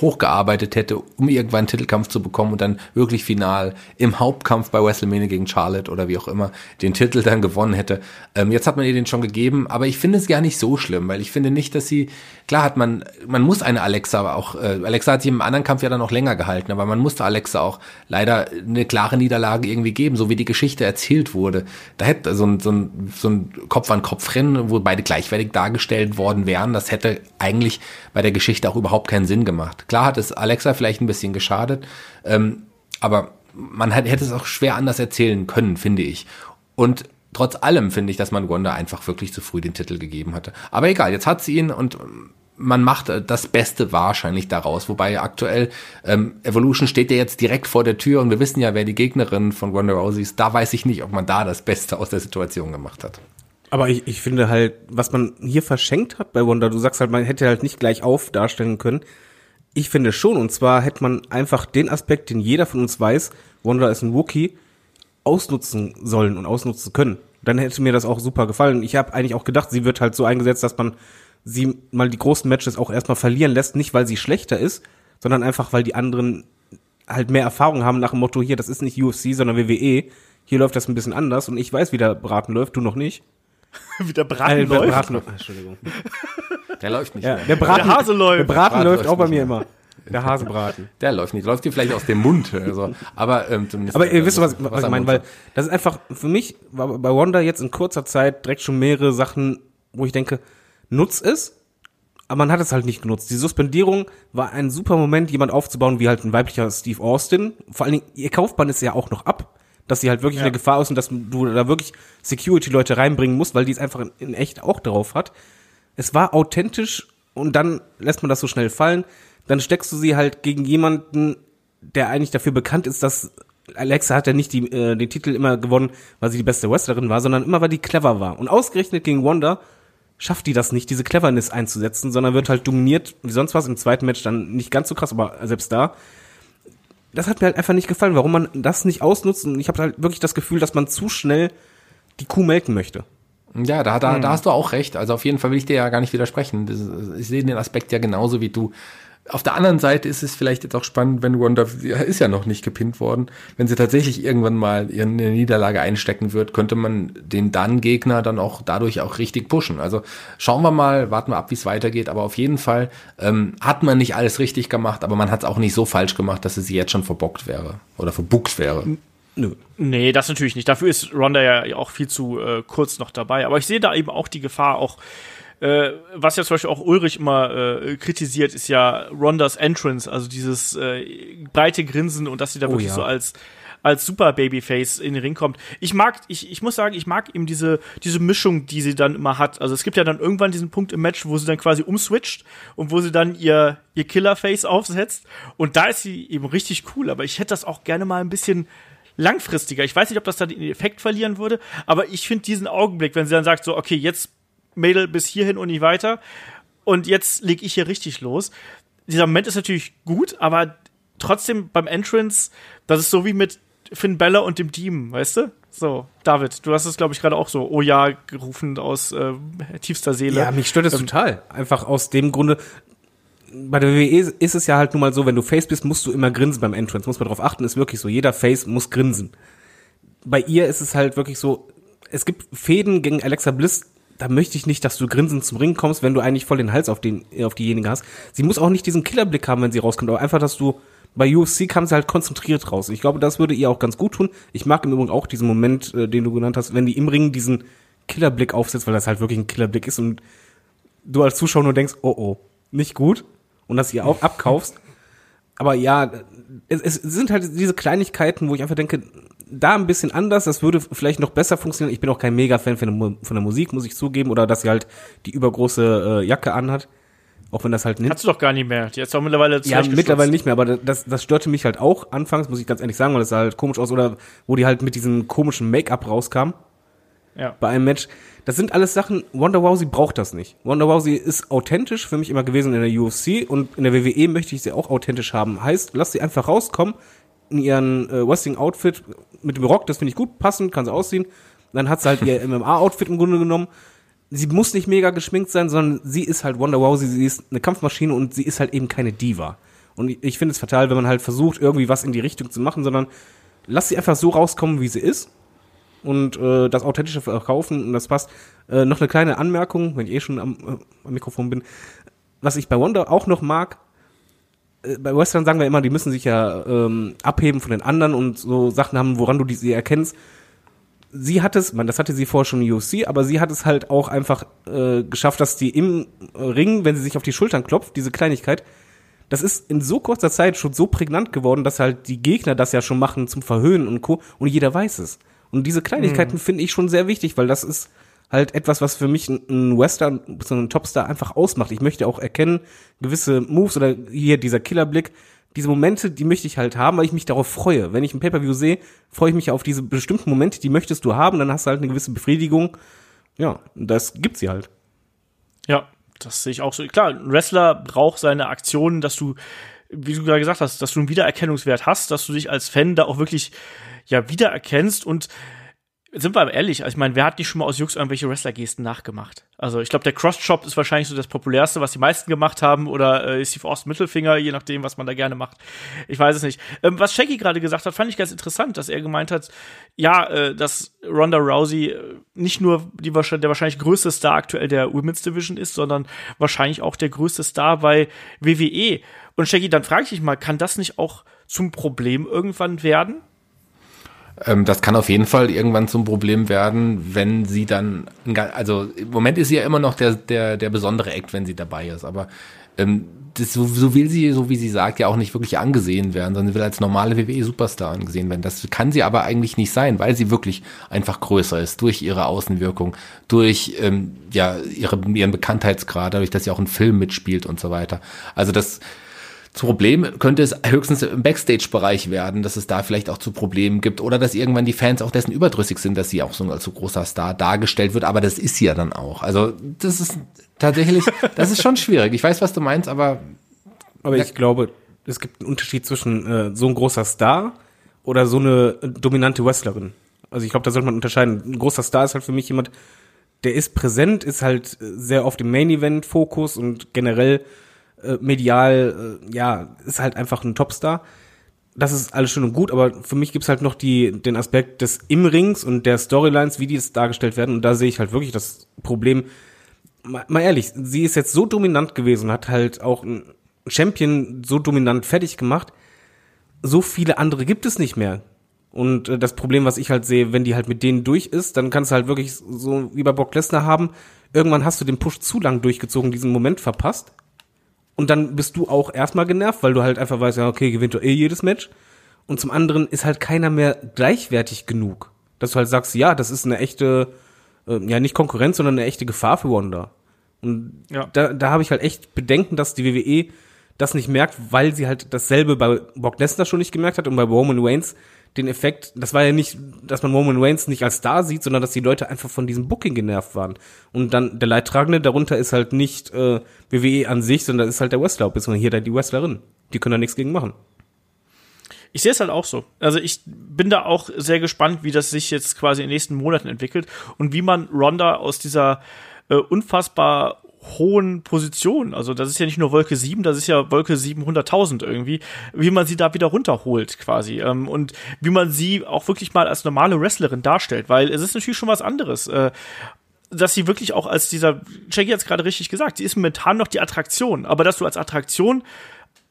hochgearbeitet hätte, um irgendwann einen Titelkampf zu bekommen und dann wirklich final im Hauptkampf bei WrestleMania gegen Charlotte oder wie auch immer den Titel dann gewonnen hätte. Ähm, jetzt hat man ihr den schon gegeben, aber ich finde es gar nicht so schlimm, weil ich finde nicht, dass sie, klar hat man, man muss eine Alexa auch, äh, Alexa hat sich im anderen Kampf ja dann noch länger gehalten, aber man musste Alexa auch leider eine klare Niederlage irgendwie geben, so wie die Geschichte erzählt wurde. Da hätte so ein, so ein, so ein Kopf-an-Kopf-Rennen, wo beide gleichwertig dargestellt worden wären, das hätte eigentlich bei der Geschichte auch überhaupt keinen Sinn gemacht. Klar hat es Alexa vielleicht ein bisschen geschadet, ähm, aber man hat, hätte es auch schwer anders erzählen können, finde ich. Und trotz allem finde ich, dass man Wanda einfach wirklich zu früh den Titel gegeben hatte. Aber egal, jetzt hat sie ihn und man macht das Beste wahrscheinlich daraus. Wobei aktuell ähm, Evolution steht ja jetzt direkt vor der Tür und wir wissen ja, wer die Gegnerin von Ronda Rousey ist. Da weiß ich nicht, ob man da das Beste aus der Situation gemacht hat. Aber ich, ich finde halt, was man hier verschenkt hat bei Wanda, du sagst halt, man hätte halt nicht gleich auf darstellen können. Ich finde schon, und zwar hätte man einfach den Aspekt, den jeder von uns weiß, Wanda ist ein Wookie, ausnutzen sollen und ausnutzen können. Dann hätte mir das auch super gefallen. Ich habe eigentlich auch gedacht, sie wird halt so eingesetzt, dass man sie mal die großen Matches auch erstmal verlieren lässt, nicht weil sie schlechter ist, sondern einfach weil die anderen halt mehr Erfahrung haben nach dem Motto, hier, das ist nicht UFC, sondern WWE. Hier läuft das ein bisschen anders und ich weiß, wie der Braten läuft, du noch nicht. <laughs> wie der Braten äh, läuft? Braten, Entschuldigung. Der läuft nicht ja, mehr. Der, Braten, der Hase läuft. Der Braten, Braten läuft auch bei mir mehr. immer. Der Hasebraten. <laughs> Der läuft nicht. Läuft dir vielleicht aus dem Mund. Also. Aber ähm, zumindest. Aber ihr wisst, was, was, was ich meine, weil das ist einfach, für mich war bei Wanda jetzt in kurzer Zeit direkt schon mehrere Sachen, wo ich denke, nutz es, aber man hat es halt nicht genutzt. Die Suspendierung war ein super Moment, jemand aufzubauen, wie halt ein weiblicher Steve Austin. Vor allen Dingen, ihr Kaufband ist ja auch noch ab, dass sie halt wirklich ja. eine Gefahr ist und dass du da wirklich Security-Leute reinbringen musst, weil die es einfach in, echt auch drauf hat. Es war authentisch und dann lässt man das so schnell fallen. Dann steckst du sie halt gegen jemanden, der eigentlich dafür bekannt ist, dass Alexa hat ja nicht die, äh, den Titel immer gewonnen, weil sie die beste Wrestlerin war, sondern immer, weil die clever war. Und ausgerechnet gegen Wanda schafft die das nicht, diese Cleverness einzusetzen, sondern wird halt dominiert, wie sonst was, im zweiten Match dann nicht ganz so krass, aber selbst da. Das hat mir halt einfach nicht gefallen, warum man das nicht ausnutzt. Und ich habe halt wirklich das Gefühl, dass man zu schnell die Kuh melken möchte. Ja, da, da, hm. da hast du auch recht. Also auf jeden Fall will ich dir ja gar nicht widersprechen. Ich sehe den Aspekt ja genauso wie du. Auf der anderen Seite ist es vielleicht jetzt auch spannend, wenn Wanda ist ja noch nicht gepinnt worden, wenn sie tatsächlich irgendwann mal ihre Niederlage einstecken wird, könnte man den dann Gegner dann auch dadurch auch richtig pushen. Also schauen wir mal, warten wir ab, wie es weitergeht. Aber auf jeden Fall ähm, hat man nicht alles richtig gemacht, aber man hat es auch nicht so falsch gemacht, dass es sie jetzt schon verbockt wäre oder verbuckt wäre. Nö. Nee, das natürlich nicht. Dafür ist Ronda ja auch viel zu äh, kurz noch dabei. Aber ich sehe da eben auch die Gefahr, auch äh, was ja zum Beispiel auch Ulrich immer äh, kritisiert, ist ja Rondas Entrance, also dieses äh, breite Grinsen und dass sie da oh, wirklich ja. so als als super Babyface in den Ring kommt. Ich mag, ich, ich muss sagen, ich mag eben diese, diese Mischung, die sie dann immer hat. Also es gibt ja dann irgendwann diesen Punkt im Match, wo sie dann quasi umswitcht und wo sie dann ihr, ihr Killerface aufsetzt. Und da ist sie eben richtig cool. Aber ich hätte das auch gerne mal ein bisschen langfristiger. Ich weiß nicht, ob das dann den Effekt verlieren würde, aber ich finde diesen Augenblick, wenn sie dann sagt, so, okay, jetzt Mädel bis hierhin und nicht weiter. Und jetzt leg ich hier richtig los. Dieser Moment ist natürlich gut, aber trotzdem beim Entrance, das ist so wie mit Finn Bella und dem Demon, weißt du? So, David, du hast es, glaube ich, gerade auch so, oh ja, gerufen aus äh, tiefster Seele. Ja, mich stört das total. Einfach aus dem Grunde, bei der WWE ist es ja halt nun mal so, wenn du Face bist, musst du immer grinsen beim Entrance. Muss man darauf achten, ist wirklich so. Jeder Face muss grinsen. Bei ihr ist es halt wirklich so, es gibt Fäden gegen Alexa Bliss, da möchte ich nicht, dass du grinsend zum Ring kommst, wenn du eigentlich voll den Hals auf, den, auf diejenige hast. Sie muss auch nicht diesen Killerblick haben, wenn sie rauskommt, aber einfach, dass du bei UFC kam sie halt konzentriert raus. Ich glaube, das würde ihr auch ganz gut tun. Ich mag im Übrigen auch diesen Moment, äh, den du genannt hast, wenn die im Ring diesen Killerblick aufsetzt, weil das halt wirklich ein Killerblick ist und du als Zuschauer nur denkst, oh oh, nicht gut und dass ihr auch <laughs> abkaufst. Aber ja, es, es sind halt diese Kleinigkeiten, wo ich einfach denke, da ein bisschen anders, das würde vielleicht noch besser funktionieren. Ich bin auch kein Mega-Fan von, von der Musik, muss ich zugeben, oder dass sie halt die übergroße äh, Jacke anhat. Auch wenn das halt nicht. Hast du doch gar nicht mehr. Die ist doch mittlerweile Ja, mittlerweile nicht mehr, aber das, das störte mich halt auch anfangs, muss ich ganz ehrlich sagen, weil es sah halt komisch aus, oder wo die halt mit diesem komischen Make-up rauskam. Ja. Bei einem Match. Das sind alles Sachen, Wonder Wousey braucht das nicht. Wonder Wousey ist authentisch für mich immer gewesen in der UFC und in der WWE möchte ich sie auch authentisch haben. Heißt, lass sie einfach rauskommen in ihren äh, Wrestling-Outfit mit dem Rock, das finde ich gut, passend, kann sie aussehen. Dann hat sie halt ihr <laughs> MMA-Outfit im Grunde genommen sie muss nicht mega geschminkt sein, sondern sie ist halt Wonder Wousey, sie ist eine Kampfmaschine und sie ist halt eben keine Diva. Und ich finde es fatal, wenn man halt versucht, irgendwie was in die Richtung zu machen, sondern lass sie einfach so rauskommen, wie sie ist und äh, das authentische verkaufen und das passt. Äh, noch eine kleine Anmerkung, wenn ich eh schon am, äh, am Mikrofon bin. Was ich bei Wonder auch noch mag, bei Western sagen wir immer, die müssen sich ja ähm, abheben von den anderen und so Sachen haben, woran du die, sie erkennst sie hat es, man, das hatte sie vorher schon in UFC, aber sie hat es halt auch einfach äh, geschafft, dass die im Ring, wenn sie sich auf die Schultern klopft, diese Kleinigkeit, das ist in so kurzer Zeit schon so prägnant geworden, dass halt die Gegner das ja schon machen zum Verhöhnen und Co. Und jeder weiß es. Und diese Kleinigkeiten mhm. finde ich schon sehr wichtig, weil das ist halt etwas, was für mich ein Western, so ein Topstar einfach ausmacht. Ich möchte auch erkennen, gewisse Moves oder hier dieser Killerblick, diese Momente, die möchte ich halt haben, weil ich mich darauf freue. Wenn ich ein Pay-Per-View sehe, freue ich mich auf diese bestimmten Momente, die möchtest du haben, dann hast du halt eine gewisse Befriedigung. Ja, das gibt sie halt. Ja, das sehe ich auch so. Klar, ein Wrestler braucht seine Aktionen, dass du, wie du gerade gesagt hast, dass du einen Wiedererkennungswert hast, dass du dich als Fan da auch wirklich ja wiedererkennst und sind wir aber ehrlich, also ich meine, wer hat nicht schon mal aus Jux irgendwelche Wrestler-Gesten nachgemacht? Also ich glaube, der Cross-Chop ist wahrscheinlich so das populärste, was die meisten gemacht haben, oder äh, Steve Austin Mittelfinger, je nachdem, was man da gerne macht. Ich weiß es nicht. Ähm, was Shaggy gerade gesagt hat, fand ich ganz interessant, dass er gemeint hat, ja, äh, dass Ronda Rousey äh, nicht nur die, der wahrscheinlich größte Star aktuell der Women's Division ist, sondern wahrscheinlich auch der größte Star bei WWE. Und Shaggy, dann frage ich dich mal, kann das nicht auch zum Problem irgendwann werden? Ähm, das kann auf jeden Fall irgendwann zum Problem werden, wenn sie dann, also im Moment ist sie ja immer noch der, der, der besondere Act, wenn sie dabei ist, aber ähm, das, so, so will sie, so wie sie sagt, ja auch nicht wirklich angesehen werden, sondern will als normale WWE-Superstar angesehen werden. Das kann sie aber eigentlich nicht sein, weil sie wirklich einfach größer ist durch ihre Außenwirkung, durch ähm, ja ihre, ihren Bekanntheitsgrad, dadurch, dass sie auch einen Film mitspielt und so weiter. Also das das Problem könnte es höchstens im Backstage-Bereich werden, dass es da vielleicht auch zu Problemen gibt oder dass irgendwann die Fans auch dessen überdrüssig sind, dass sie auch so als so großer Star dargestellt wird. Aber das ist sie ja dann auch. Also das ist tatsächlich, <laughs> das ist schon schwierig. Ich weiß, was du meinst, aber aber ich glaube, es gibt einen Unterschied zwischen äh, so ein großer Star oder so eine dominante Wrestlerin. Also ich glaube, da sollte man unterscheiden. Ein großer Star ist halt für mich jemand, der ist präsent, ist halt sehr auf dem Main Event Fokus und generell äh, medial, äh, ja, ist halt einfach ein Topstar. Das ist alles schön und gut, aber für mich gibt's halt noch die, den Aspekt des Im-Rings und der Storylines, wie die es dargestellt werden. Und da sehe ich halt wirklich das Problem. Mal, mal ehrlich, sie ist jetzt so dominant gewesen und hat halt auch ein Champion so dominant fertig gemacht. So viele andere gibt es nicht mehr. Und äh, das Problem, was ich halt sehe, wenn die halt mit denen durch ist, dann kannst du halt wirklich so wie bei Brock Lesnar haben. Irgendwann hast du den Push zu lang durchgezogen, diesen Moment verpasst. Und dann bist du auch erstmal genervt, weil du halt einfach weißt, ja, okay, gewinnt du eh jedes Match. Und zum anderen ist halt keiner mehr gleichwertig genug. Dass du halt sagst, ja, das ist eine echte, äh, ja, nicht Konkurrenz, sondern eine echte Gefahr für Wanda. Und ja. da, da habe ich halt echt Bedenken, dass die WWE das nicht merkt, weil sie halt dasselbe bei Brock Lesnar schon nicht gemerkt hat und bei Roman Reigns den Effekt, das war ja nicht, dass man Roman Reigns nicht als Star sieht, sondern dass die Leute einfach von diesem Booking genervt waren. Und dann der Leidtragende darunter ist halt nicht äh, WWE an sich, sondern ist halt der Wrestler, beziehungsweise hier die Wrestlerin. Die können da nichts gegen machen. Ich sehe es halt auch so. Also ich bin da auch sehr gespannt, wie das sich jetzt quasi in den nächsten Monaten entwickelt und wie man Ronda aus dieser äh, unfassbar hohen Position, also das ist ja nicht nur Wolke 7, das ist ja Wolke 700.000 irgendwie, wie man sie da wieder runterholt quasi ähm, und wie man sie auch wirklich mal als normale Wrestlerin darstellt, weil es ist natürlich schon was anderes. Äh, dass sie wirklich auch als dieser, Jackie hat es gerade richtig gesagt, sie ist momentan noch die Attraktion, aber dass du als Attraktion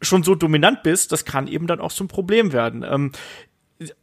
schon so dominant bist, das kann eben dann auch zum Problem werden. Ähm,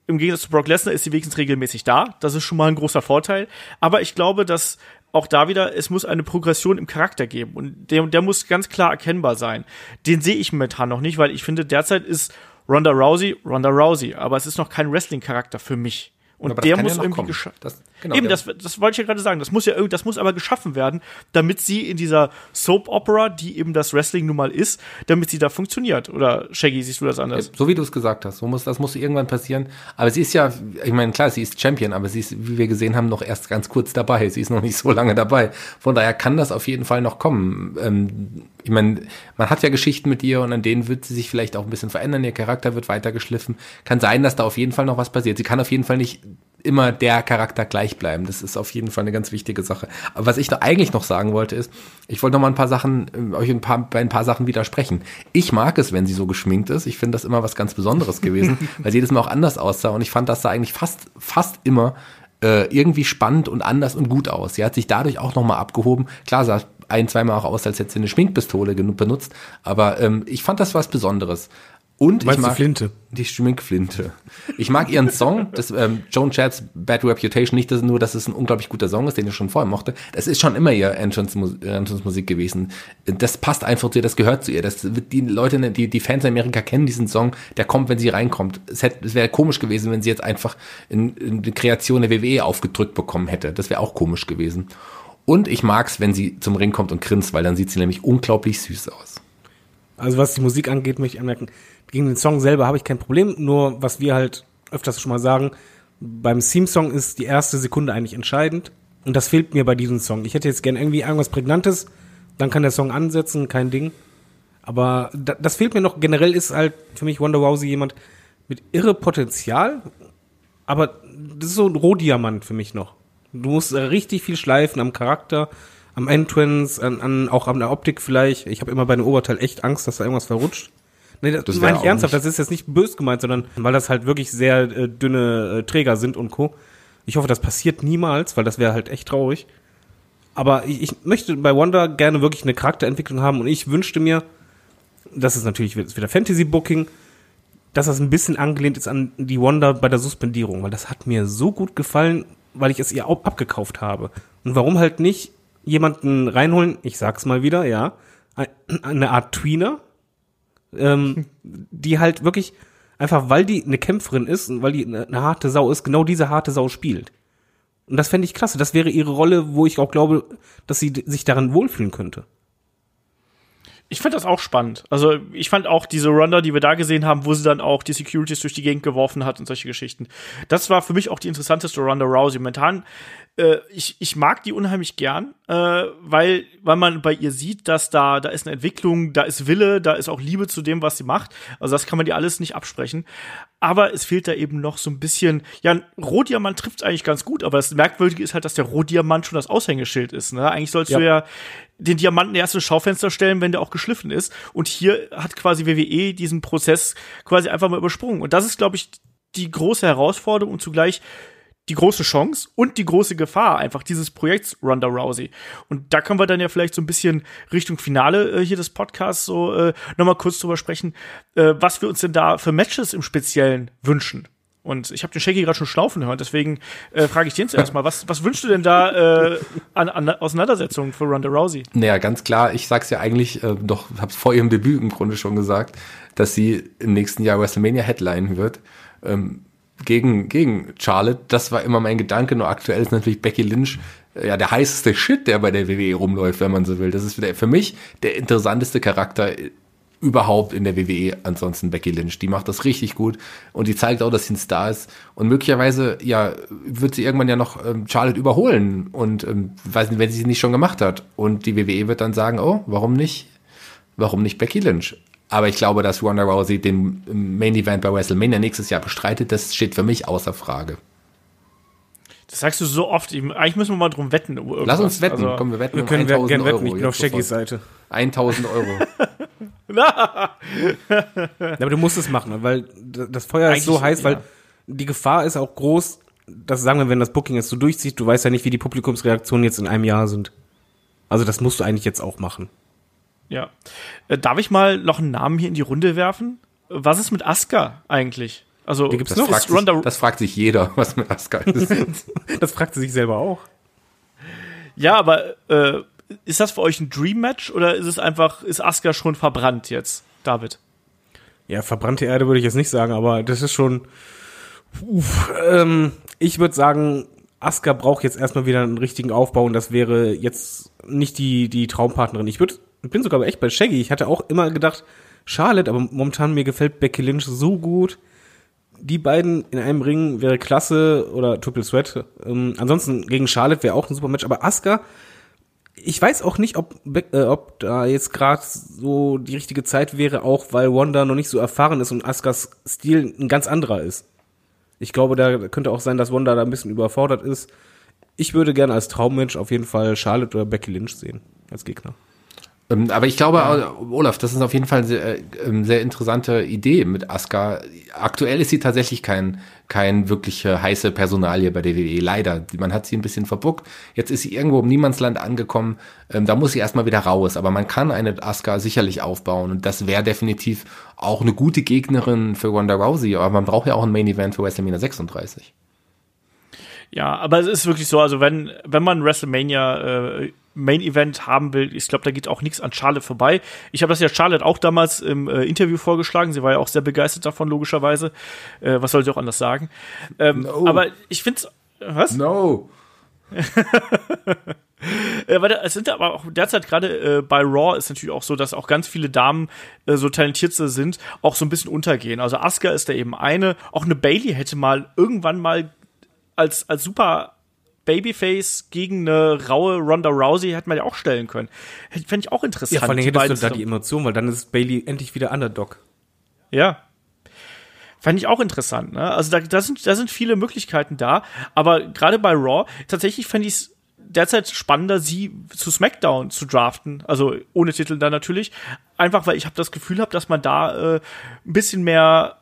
Im Gegensatz zu Brock Lesnar ist sie wenigstens regelmäßig da. Das ist schon mal ein großer Vorteil. Aber ich glaube, dass auch da wieder, es muss eine Progression im Charakter geben. Und der, der muss ganz klar erkennbar sein. Den sehe ich momentan noch nicht, weil ich finde, derzeit ist Ronda Rousey Ronda Rousey. Aber es ist noch kein Wrestling-Charakter für mich. Und Aber der ja muss noch irgendwie. Das- genau, Eben, das, das wollte ich ja gerade sagen. Das muss ja irgendwie, das muss aber geschaffen werden, damit sie in dieser Soap Opera, die eben das Wrestling nun mal ist, damit sie da funktioniert. Oder Shaggy, siehst du das anders? So wie du es gesagt hast, so muss, das muss irgendwann passieren. Aber sie ist ja, ich meine, klar, sie ist Champion, aber sie ist, wie wir gesehen haben, noch erst ganz kurz dabei. Sie ist noch nicht so lange dabei. Von daher kann das auf jeden Fall noch kommen. Ähm, ich meine, man hat ja Geschichten mit ihr und an denen wird sie sich vielleicht auch ein bisschen verändern. Ihr Charakter wird weiter geschliffen. Kann sein, dass da auf jeden Fall noch was passiert. Sie kann auf jeden Fall nicht immer der Charakter gleich bleiben. Das ist auf jeden Fall eine ganz wichtige Sache. Aber was ich noch, eigentlich noch sagen wollte ist, ich wollte noch mal ein paar Sachen, äh, euch ein paar, bei ein paar Sachen widersprechen. Ich mag es, wenn sie so geschminkt ist. Ich finde das immer was ganz Besonderes gewesen, <laughs> weil sie jedes Mal auch anders aussah und ich fand das sah eigentlich fast, fast immer äh, irgendwie spannend und anders und gut aus. Sie hat sich dadurch auch noch mal abgehoben. Klar sah ein, zweimal auch aus, als hätte sie eine Schminkpistole genug benutzt, aber ähm, ich fand das was Besonderes. Und ich mag Flinte? die Schminkflinte. Ich mag ihren Song, das ähm, Joan Chads Bad Reputation, nicht dass, nur, dass es ein unglaublich guter Song ist, den ich schon vorher mochte. Das ist schon immer ihr Entrance-Mus- Entrance-Musik gewesen. Das passt einfach zu ihr, das gehört zu ihr. Das die Leute, die, die Fans in Amerika kennen diesen Song, der kommt, wenn sie reinkommt. Es, hätte, es wäre komisch gewesen, wenn sie jetzt einfach in, in die Kreation der WWE aufgedrückt bekommen hätte. Das wäre auch komisch gewesen. Und ich mag's, wenn sie zum Ring kommt und grinst, weil dann sieht sie nämlich unglaublich süß aus. Also was die Musik angeht, möchte ich anmerken, gegen den Song selber habe ich kein Problem, nur was wir halt öfters schon mal sagen, beim Theme-Song ist die erste Sekunde eigentlich entscheidend und das fehlt mir bei diesem Song. Ich hätte jetzt gern irgendwie irgendwas Prägnantes, dann kann der Song ansetzen, kein Ding. Aber da, das fehlt mir noch. Generell ist halt für mich Wonder Rousey jemand mit irre Potenzial, aber das ist so ein Rohdiamant für mich noch. Du musst richtig viel schleifen am Charakter, am Entrance, an, an auch an der Optik vielleicht. Ich habe immer bei dem Oberteil echt Angst, dass da irgendwas verrutscht. Nee, das, Das meine ich ernsthaft, das ist jetzt nicht bös gemeint, sondern weil das halt wirklich sehr äh, dünne äh, Träger sind und Co. Ich hoffe, das passiert niemals, weil das wäre halt echt traurig. Aber ich, ich möchte bei Wonder gerne wirklich eine Charakterentwicklung haben und ich wünschte mir, das ist natürlich wieder Fantasy-Booking, dass das ein bisschen angelehnt ist an die Wonder bei der Suspendierung, weil das hat mir so gut gefallen, weil ich es ihr auch abgekauft habe. Und warum halt nicht jemanden reinholen, ich sag's mal wieder, ja, ein- eine Art Tweener, ähm, die halt wirklich einfach, weil die eine Kämpferin ist und weil die eine, eine harte Sau ist, genau diese harte Sau spielt. Und das fände ich klasse. Das wäre ihre Rolle, wo ich auch glaube, dass sie sich daran wohlfühlen könnte. Ich fand das auch spannend. Also ich fand auch diese Ronda, die wir da gesehen haben, wo sie dann auch die Securities durch die Gegend geworfen hat und solche Geschichten. Das war für mich auch die interessanteste Ronda Rousey. Momentan, äh, ich, ich mag die unheimlich gern, äh, weil, weil man bei ihr sieht, dass da, da ist eine Entwicklung, da ist Wille, da ist auch Liebe zu dem, was sie macht. Also das kann man dir alles nicht absprechen. Aber es fehlt da eben noch so ein bisschen, ja, ein Rohdiamant trifft eigentlich ganz gut, aber das Merkwürdige ist halt, dass der Rohdiamant schon das Aushängeschild ist. Ne? Eigentlich sollst Ja. du ja den Diamanten erst ins Schaufenster stellen, wenn der auch geschliffen ist. Und hier hat quasi WWE diesen Prozess quasi einfach mal übersprungen. Und das ist, glaube ich, die große Herausforderung und zugleich die große Chance und die große Gefahr einfach dieses Projekts Ronda Rousey. Und da können wir dann ja vielleicht so ein bisschen Richtung Finale äh, hier des Podcasts so äh, nochmal kurz drüber sprechen, äh, was wir uns denn da für Matches im Speziellen wünschen. Und ich habe den Shaggy gerade schon schnaufen hören, deswegen äh, frage ich den zuerst <laughs> mal, was, was wünschst du denn da äh, an, an Auseinandersetzungen für Ronda Rousey? Naja, ganz klar, ich sag's ja eigentlich, äh, doch, hab's vor ihrem Debüt im Grunde schon gesagt, dass sie im nächsten Jahr WrestleMania Headline wird. Ähm, gegen, gegen Charlotte, das war immer mein Gedanke, nur aktuell ist natürlich Becky Lynch äh, ja der heißeste Shit, der bei der WWE rumläuft, wenn man so will. Das ist für mich der interessanteste Charakter überhaupt in der WWE ansonsten Becky Lynch. Die macht das richtig gut und die zeigt auch, dass sie ein Star ist. Und möglicherweise, ja, wird sie irgendwann ja noch ähm, Charlotte überholen und ähm, weiß nicht, wenn sie es nicht schon gemacht hat. Und die WWE wird dann sagen, oh, warum nicht? Warum nicht Becky Lynch? Aber ich glaube, dass Ronda Rousey den Main Event bei WrestleMania nächstes Jahr bestreitet, das steht für mich außer Frage. Das sagst du so oft. Eigentlich müssen wir mal drum wetten. Lass uns wetten. Also, Komm, wir wetten Wir um können 1000 gerne Euro. wetten, ich bin auf. Shaggys Seite. 1000 Euro. <laughs> Ja, aber du musst es machen, weil d- das Feuer ist so Eigentlich, heiß, weil ja. die Gefahr ist auch groß, dass sagen wir, wenn das Booking jetzt so durchzieht, du weißt ja nicht, wie die Publikumsreaktionen jetzt in einem Jahr sind. Also das musst du eigentlich jetzt auch machen. Ja. Äh, darf ich mal noch einen Namen hier in die Runde werfen? Was ist mit Asuka eigentlich? Also, Die gibt's Das noch. fragt, sich, das fragt sich jeder, <laughs> was mit Asuka ist. <laughs> Das fragt sie sich selber auch. ja, aber äh, ist das für euch ein Dream Match oder ist es einfach, ist Asuka schon verbrannt jetzt, David? Ja, verbrannte Erde würde ich jetzt nicht sagen, aber das ist schon. Uff, ähm, ich würde sagen, Asuka braucht jetzt erstmal wieder einen richtigen Aufbau und das wäre jetzt nicht die, die Traumpartnerin. Ich würd, ich bin sogar echt bei Shaggy. Ich hatte auch immer gedacht, Charlotte, aber momentan mir gefällt Becky Lynch so gut. Die beiden in einem Ring wäre klasse oder Triple Threat. Ähm, ansonsten gegen Charlotte wäre auch ein super Match, aber Asuka, ich weiß auch nicht, ob, äh, ob da jetzt gerade so die richtige Zeit wäre, auch weil Wanda noch nicht so erfahren ist und Askas Stil ein ganz anderer ist. Ich glaube, da könnte auch sein, dass Wanda da ein bisschen überfordert ist. Ich würde gerne als Traummensch auf jeden Fall Charlotte oder Becky Lynch sehen als Gegner. Ähm, Aber ich glaube, äh, Olaf, das ist auf jeden Fall eine sehr, äh, ähm, sehr interessante Idee mit Asuka. Aktuell ist sie tatsächlich kein, kein wirkliche heiße Personalie bei der WWE. Leider. Man hat sie ein bisschen verbuckt. Jetzt ist sie irgendwo im Niemandsland angekommen. Ähm, Da muss sie erstmal wieder raus. Aber man kann eine Asuka sicherlich aufbauen. Und das wäre definitiv auch eine gute Gegnerin für Ronda Rousey. Aber man braucht ja auch ein Main Event für WrestleMania 36. Ja, aber es ist wirklich so, also wenn, wenn man WrestleMania äh, Main Event haben will, ich glaube, da geht auch nichts an Charlotte vorbei. Ich habe das ja Charlotte auch damals im äh, Interview vorgeschlagen. Sie war ja auch sehr begeistert davon, logischerweise. Äh, was soll sie auch anders sagen? Ähm, No. Aber ich finde was? No. <laughs> Äh, weil da- es sind aber auch derzeit gerade äh, bei Raw ist natürlich auch so, dass auch ganz viele Damen äh, so talentiert sind, auch so ein bisschen untergehen. Also Asuka ist da eben eine. Auch eine Bailey hätte mal irgendwann mal als als super Babyface gegen eine raue Ronda Rousey hätte man ja auch stellen können. Fände ich auch interessant. Ja, vor allem hättest du da die. Emotion, weil dann ist Bailey endlich wieder Underdog. Ja. Fand ich auch interessant, ne? Also da, da, sind, da sind viele Möglichkeiten da, aber gerade bei Raw, tatsächlich fände ich es derzeit spannender, sie zu SmackDown zu draften, also ohne Titel dann natürlich, einfach weil ich habe das Gefühl habe, dass man da äh, ein bisschen mehr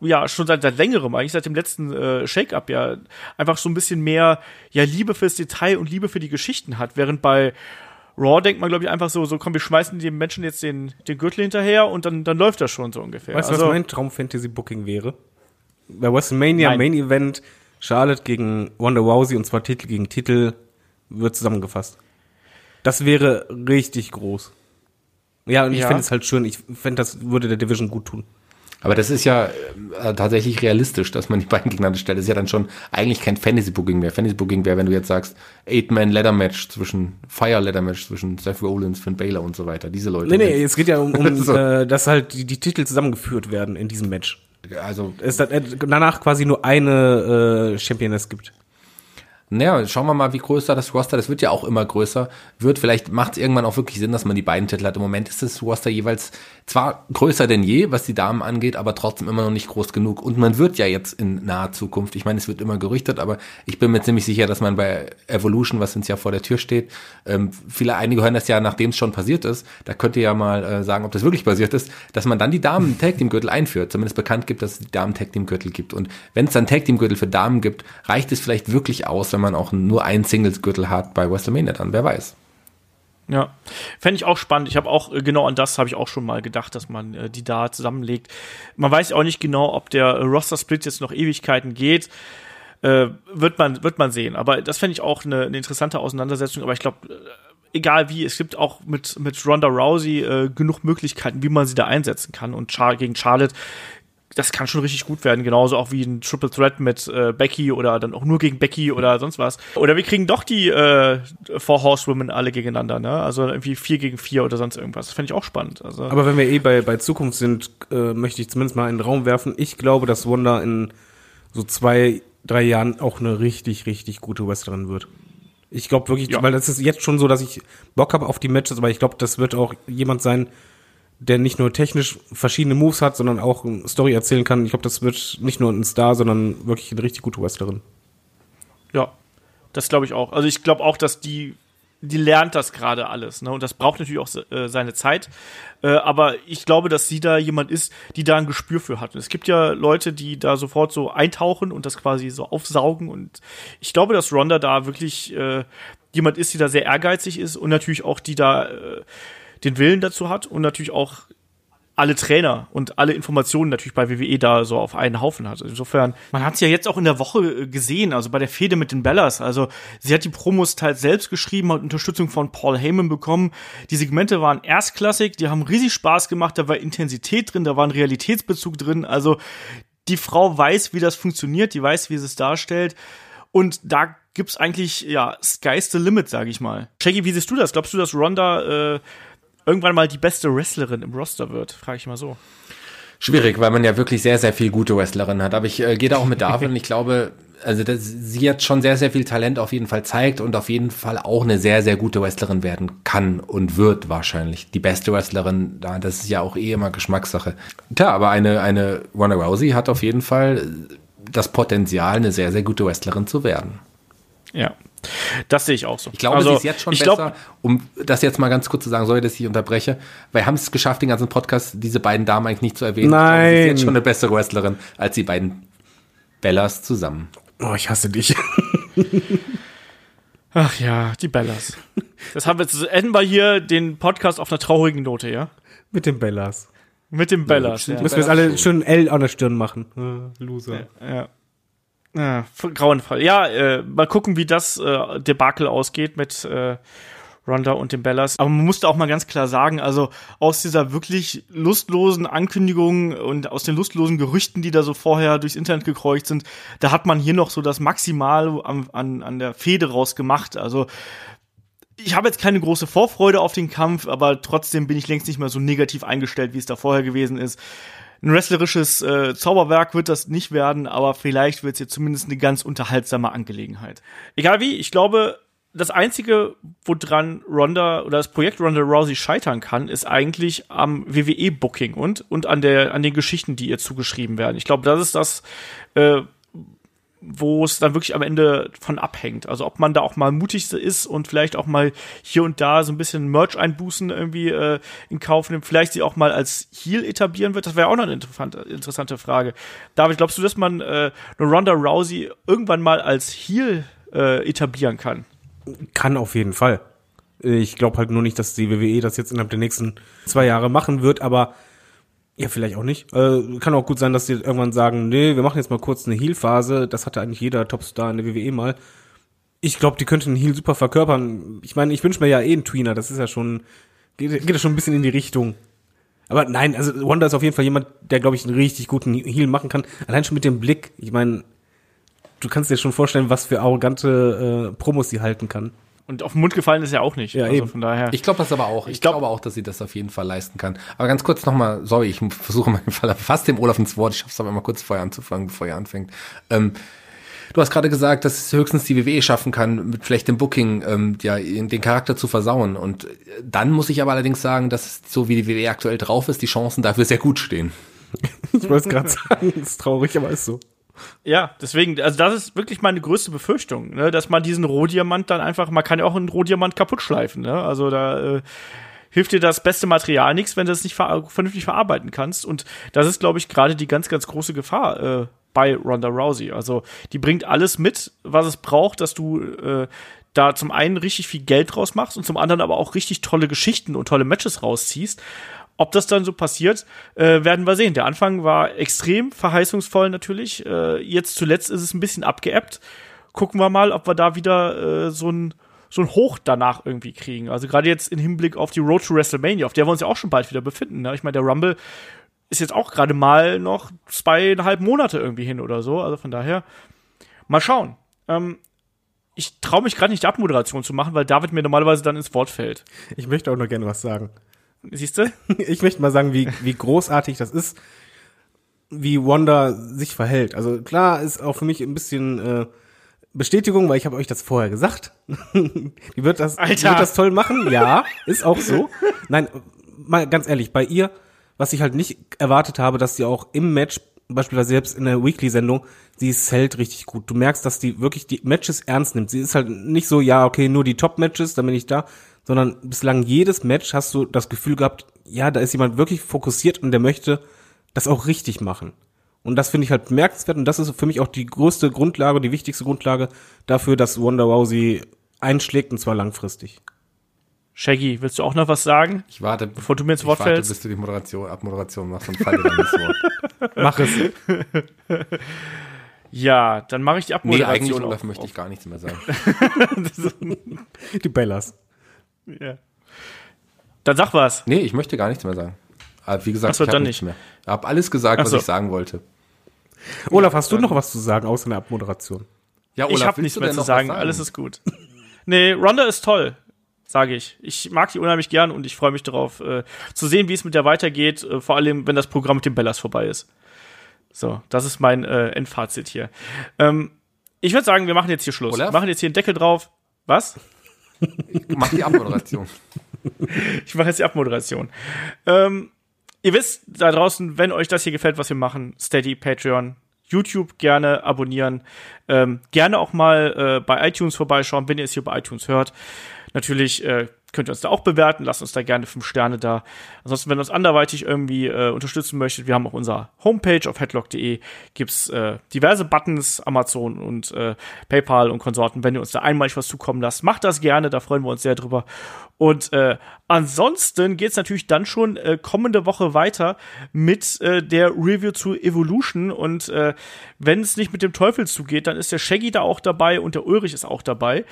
ja, schon seit, seit längerem, eigentlich seit dem letzten äh, Shake-Up ja, einfach so ein bisschen mehr, ja, Liebe fürs Detail und Liebe für die Geschichten hat, während bei Raw denkt man, glaube ich, einfach so, so, komm, wir schmeißen dem Menschen jetzt den, den Gürtel hinterher und dann, dann läuft das schon so ungefähr. Weißt du, also, was mein Traum-Fantasy-Booking wäre? Bei WrestleMania Nein. Main Event Charlotte gegen Ronda Rousey und zwar Titel gegen Titel wird zusammengefasst. Das wäre richtig groß. Ja, und ich Ja. fände es halt schön. Ich fände, das würde der Division gut tun. Aber das ist ja äh, tatsächlich realistisch, dass man die <laughs> beiden gegeneinander stellt. Das ist ja dann schon eigentlich kein Fantasy-Booking mehr. Fantasy-Booking wäre, wenn du jetzt sagst, Eight-Man-Ladder-Match zwischen, Fire-Ladder-Match zwischen Seth Rollins, Finn Balor und so weiter. Diese Leute. Nee, nee, es geht ja um, um <laughs> So. äh, dass halt die, die Titel zusammengeführt werden in diesem Match. Also, Es äh, danach quasi nur eine äh, Championess gibt. naja, schauen wir mal, wie größer das Roster, das wird ja auch immer größer, wird. Vielleicht macht es irgendwann auch wirklich Sinn, dass man die beiden Titel hat. Im Moment ist das Roster jeweils zwar größer denn je, was die Damen angeht, aber trotzdem immer noch nicht groß genug. Und man wird ja jetzt in naher Zukunft, ich meine, es wird immer gerüchtet, aber ich bin mir ziemlich sicher, dass man bei Evolution, was uns ja vor der Tür steht, ähm, viele, einige hören das ja, nachdem es schon passiert ist, da könnt ihr ja mal äh, sagen, ob das wirklich passiert ist, dass man dann die Damen <laughs> Tag Team Gürtel einführt, zumindest bekannt gibt, dass es die Damen Tag Team Gürtel gibt. Und wenn es dann Tag Team Gürtel für Damen gibt, reicht es vielleicht wirklich aus, wenn man auch nur einen Singles Gürtel hat bei WrestleMania dann, wer weiß. Ja, fände ich auch spannend. Ich habe auch, äh, genau an das habe ich auch schon mal gedacht, dass man äh, die da zusammenlegt. Man weiß auch nicht genau, ob der äh, Roster-Split jetzt noch Ewigkeiten geht. Äh, wird, man, wird man sehen. Aber das fände ich auch eine, eine interessante Auseinandersetzung. Aber ich glaube, äh, egal wie, es gibt auch mit, mit Ronda Rousey äh, genug Möglichkeiten, wie man sie da einsetzen kann. Und Char gegen Charlotte das kann schon richtig gut werden, genauso auch wie ein Triple Threat mit äh, Becky oder dann auch nur gegen Becky oder sonst was. Oder wir kriegen doch die äh, Four Horsewomen alle gegeneinander, ne? Also irgendwie vier gegen vier oder sonst irgendwas. Das fände ich auch spannend. Also Aber wenn wir eh bei, bei Zukunft sind, äh, möchte ich zumindest mal in den Raum werfen. Ich glaube, dass Wanda in so zwei, drei Jahren auch eine richtig, richtig gute Wrestlerin wird. Ich glaube wirklich, Ja. weil das ist jetzt schon so, dass ich Bock habe auf die Matches, aber ich glaube, das wird auch jemand sein, der nicht nur technisch verschiedene Moves hat, sondern auch eine Story erzählen kann. Ich glaube, das wird nicht nur ein Star, sondern wirklich eine richtig gute Wrestlerin. Ja, das glaube ich auch. Also ich glaube auch, dass die, die lernt das gerade alles, ne? Und das braucht natürlich auch äh, seine Zeit. Äh, aber ich glaube, dass sie da jemand ist, die da ein Gespür für hat. Und es gibt ja Leute, die da sofort so eintauchen und das quasi so aufsaugen. Und ich glaube, dass Ronda da wirklich äh, jemand ist, die da sehr ehrgeizig ist und natürlich auch die da äh, den Willen dazu hat und natürlich auch alle Trainer und alle Informationen natürlich bei WWE da so auf einen Haufen hat. Insofern, man hat es ja jetzt auch in der Woche äh, gesehen, also bei der Fehde mit den Bellas. Also sie hat die Promos teils selbst geschrieben, hat Unterstützung von Paul Heyman bekommen. Die Segmente waren erstklassig, die haben riesig Spaß gemacht, da war Intensität drin, da war ein Realitätsbezug drin. Also die Frau weiß, wie das funktioniert, die weiß, wie sie es darstellt. Und da gibt's eigentlich, ja, sky's the limit, sag ich mal. Shaggy, wie siehst du das? Glaubst du, dass Ronda äh, irgendwann mal die beste Wrestlerin im Roster wird? Frage ich mal so. Schwierig, weil man ja wirklich sehr, sehr viel gute Wrestlerinnen hat. Aber ich äh, gehe da auch mit David <laughs> und ich glaube, also dass sie jetzt schon sehr, sehr viel Talent auf jeden Fall zeigt und auf jeden Fall auch eine sehr, sehr gute Wrestlerin werden kann und wird wahrscheinlich. Die beste Wrestlerin, da, das ist ja auch eh immer Geschmackssache. Tja, aber eine, eine Ronda Rousey hat auf jeden Fall das Potenzial, eine sehr, sehr gute Wrestlerin zu werden. Ja. Das sehe ich auch so. Ich glaube, Also, sie ist jetzt schon besser, glaub, um das jetzt mal ganz kurz zu sagen, sorry, dass ich unterbreche, weil wir haben es geschafft, den ganzen Podcast, diese beiden Damen eigentlich nicht zu erwähnen. Ich glaube, sie ist Nein. jetzt schon eine bessere Wrestlerin als die beiden Bellas zusammen. Oh, ich hasse dich. <laughs> Ach ja, die Bellas. Das haben wir jetzt enden wir hier den Podcast auf einer traurigen Note, ja? Mit den Bellas. Mit dem Bellas. Ja. Müssen wir jetzt alle schön L an der Stirn machen. Äh, Loser. Ja. Ja, f- grauenvoll. Ja, äh, mal gucken, wie das äh, Debakel ausgeht mit äh, Ronda und den Bellas. Aber man musste auch mal ganz klar sagen, also aus dieser wirklich lustlosen Ankündigung und aus den lustlosen Gerüchten, die da so vorher durchs Internet gekreucht sind, da hat man hier noch so das Maximal an, an, an der Fehde rausgemacht. Also ich habe jetzt keine große Vorfreude auf den Kampf, aber trotzdem bin ich längst nicht mehr so negativ eingestellt, wie es da vorher gewesen ist. Ein wrestlerisches äh, Zauberwerk wird das nicht werden, aber vielleicht wird es jetzt zumindest eine ganz unterhaltsame Angelegenheit. Egal wie, ich glaube, das einzige, woran Ronda oder das Projekt Ronda Rousey scheitern kann, ist eigentlich am WWE-Booking und und an der an den Geschichten, die ihr zugeschrieben werden. Ich glaube, das ist das, äh, wo es dann wirklich am Ende von abhängt. Also ob man da auch mal mutig ist und vielleicht auch mal hier und da so ein bisschen Merch einbußen irgendwie äh, in Kauf nimmt, vielleicht sie auch mal als Heel etablieren wird, das wäre auch noch eine interessante, interessante Frage. David, glaubst du, dass man äh, eine Ronda Rousey irgendwann mal als Heel äh, etablieren kann? Kann auf jeden Fall. Ich glaube halt nur nicht, dass die WWE das jetzt innerhalb der nächsten zwei Jahre machen wird, aber ja, vielleicht auch nicht. Äh, kann auch gut sein, dass die irgendwann sagen, nee, wir machen jetzt mal kurz eine Heel-Phase. Das hatte eigentlich jeder Topstar in der WWE mal. Ich glaube, die könnten einen Heel super verkörpern. Ich meine, ich wünsche mir ja eh einen Tweener. Das ist ja schon, geht, geht ja schon ein bisschen in die Richtung. Aber nein, also Wanda ist auf jeden Fall jemand, der, glaube ich, einen richtig guten Heel machen kann. Allein schon mit dem Blick. Ich meine, du kannst dir schon vorstellen, was für arrogante äh, Promos sie halten kann. Und auf den Mund gefallen ist ja auch nicht. Ja, also eben. von daher. Ich glaube das aber auch. Ich, glaub- glaube auch, dass sie das auf jeden Fall leisten kann. Aber ganz kurz nochmal, sorry, ich versuche mal <laughs> fast dem Olaf ins Wort. Ich schaffe es aber mal kurz vorher anzufangen, bevor er anfängt. Ähm, du hast gerade gesagt, dass es höchstens die WWE schaffen kann, mit vielleicht dem Booking ähm, ja, den Charakter zu versauen. Und äh, dann muss ich aber allerdings sagen, dass so wie die WWE aktuell drauf ist, die Chancen dafür sehr gut stehen. <laughs> Ich wollte es gerade sagen, ist traurig, aber ist so. Ja, deswegen, also das ist wirklich meine größte Befürchtung, ne, dass man diesen Rohdiamant dann einfach, man kann ja auch einen Rohdiamant kaputt schleifen, ne? Also da äh, hilft dir das beste Material nichts, wenn du es nicht ver vernünftig verarbeiten kannst. Und das ist, glaube ich, gerade die ganz, ganz große Gefahr äh, bei Ronda Rousey. Also die bringt alles mit, was es braucht, dass du äh, da zum einen richtig viel Geld draus machst und zum anderen aber auch richtig tolle Geschichten und tolle Matches rausziehst. Ob das dann so passiert, äh, werden wir sehen. Der Anfang war extrem verheißungsvoll natürlich. Äh, jetzt zuletzt ist es ein bisschen abgeebbt. Gucken wir mal, ob wir da wieder äh, so ein so ein Hoch danach irgendwie kriegen. Also gerade jetzt im Hinblick auf die Road to WrestleMania, auf der wir uns ja auch schon bald wieder befinden. Ne? Ich meine, der Rumble ist jetzt auch gerade mal noch zweieinhalb Monate irgendwie hin oder so. Also von daher, mal schauen. Ähm, ich traue mich gerade nicht, die Abmoderation zu machen, weil David mir normalerweise dann ins Wort fällt. Ich möchte auch nur gerne was sagen. Siehst du? <laughs> Ich möchte mal sagen, wie, wie großartig das ist, wie Wanda sich verhält. Also klar ist auch für mich ein bisschen äh, Bestätigung, weil ich habe euch das vorher gesagt. <laughs> die wird das, die Alter. wird das toll machen. Ja, ist auch so. Nein, mal ganz ehrlich, bei ihr, was ich halt nicht erwartet habe, dass sie auch im Match, beispielsweise selbst in der Weekly-Sendung, sie zählt richtig gut. Du merkst, dass die wirklich die Matches ernst nimmt. Sie ist halt nicht so, ja, okay, nur die Top-Matches, dann bin ich da, sondern bislang jedes Match hast du das Gefühl gehabt, ja, da ist jemand wirklich fokussiert und der möchte das auch richtig machen. Und das finde ich halt bemerkenswert und das ist für mich auch die größte Grundlage, die wichtigste Grundlage dafür, dass Wonder Rousey einschlägt und zwar langfristig. Shaggy, willst du auch noch was sagen? Ich warte, Bevor du mir ins ich Wort warte, fällst. bis du die Moderation, Abmoderation machst und falle dann ins Wort. <laughs> Mach es. Ja, dann mache ich die Nee, Abmoderation. eigentlich, auf- Olaf, möchte ich gar nichts mehr sagen. <laughs> Die Bellas. Ja. Dann sag was. Nee, ich möchte gar nichts mehr sagen. Aber wie gesagt, so, ich habe nichts nicht. mehr. Ich habe alles gesagt, Ach was so. ich sagen wollte. Olaf, hast du noch was zu sagen außer der Abmoderation? Ja, ich habe nichts mehr zu sagen. was Alles ist gut. <laughs> nee, Ronda ist toll, sage ich. Ich mag die unheimlich gern und ich freue mich darauf, äh, zu sehen, wie es mit der weitergeht. Äh, vor allem, wenn das Programm mit den Bellas vorbei ist. So, das ist mein äh, Endfazit hier. Ähm, ich würde sagen, wir machen jetzt hier Schluss. Olaf? Wir machen jetzt hier einen Deckel drauf. Was? Mach die Abmoderation. <laughs> Ich mache jetzt die Abmoderation. Ähm, ihr wisst da draußen, wenn euch das hier gefällt, was wir machen, Steady, Patreon, YouTube gerne abonnieren, ähm, gerne auch mal äh, bei iTunes vorbeischauen, wenn ihr es hier bei iTunes hört. Natürlich äh, könnt ihr uns da auch bewerten, lasst uns da gerne fünf Sterne da. Ansonsten, wenn ihr uns anderweitig irgendwie äh, unterstützen möchtet, wir haben auch unser Homepage auf headlock.de, gibt's äh, diverse Buttons, Amazon und äh, PayPal und Konsorten. Wenn ihr uns da einmalig was zukommen lasst, macht das gerne, da freuen wir uns sehr drüber. Und äh, ansonsten geht's natürlich dann schon äh, kommende Woche weiter mit äh, der Review zu Evolution. Und äh, wenn es nicht mit dem Teufel zugeht, dann ist der Shaggy da auch dabei und der Ulrich ist auch dabei.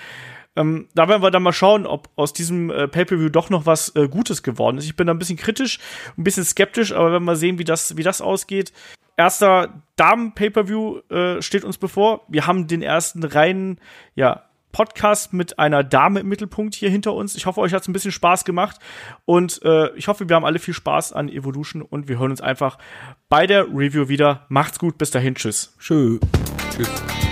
Ähm, da werden wir dann mal schauen, ob aus diesem äh, Pay-Per-View doch noch was äh, Gutes geworden ist. Ich bin da ein bisschen kritisch, ein bisschen skeptisch, aber wenn wir sehen, wie das, wie das ausgeht. Erster Damen-Pay-Per-View äh, steht uns bevor. Wir haben den ersten reinen, ja, Podcast mit einer Dame im Mittelpunkt hier hinter uns. Ich hoffe, euch hat's ein bisschen Spaß gemacht und äh, ich hoffe, wir haben alle viel Spaß an Evolution und wir hören uns einfach bei der Review wieder. Macht's gut, bis dahin, tschüss. Schön. Tschüss.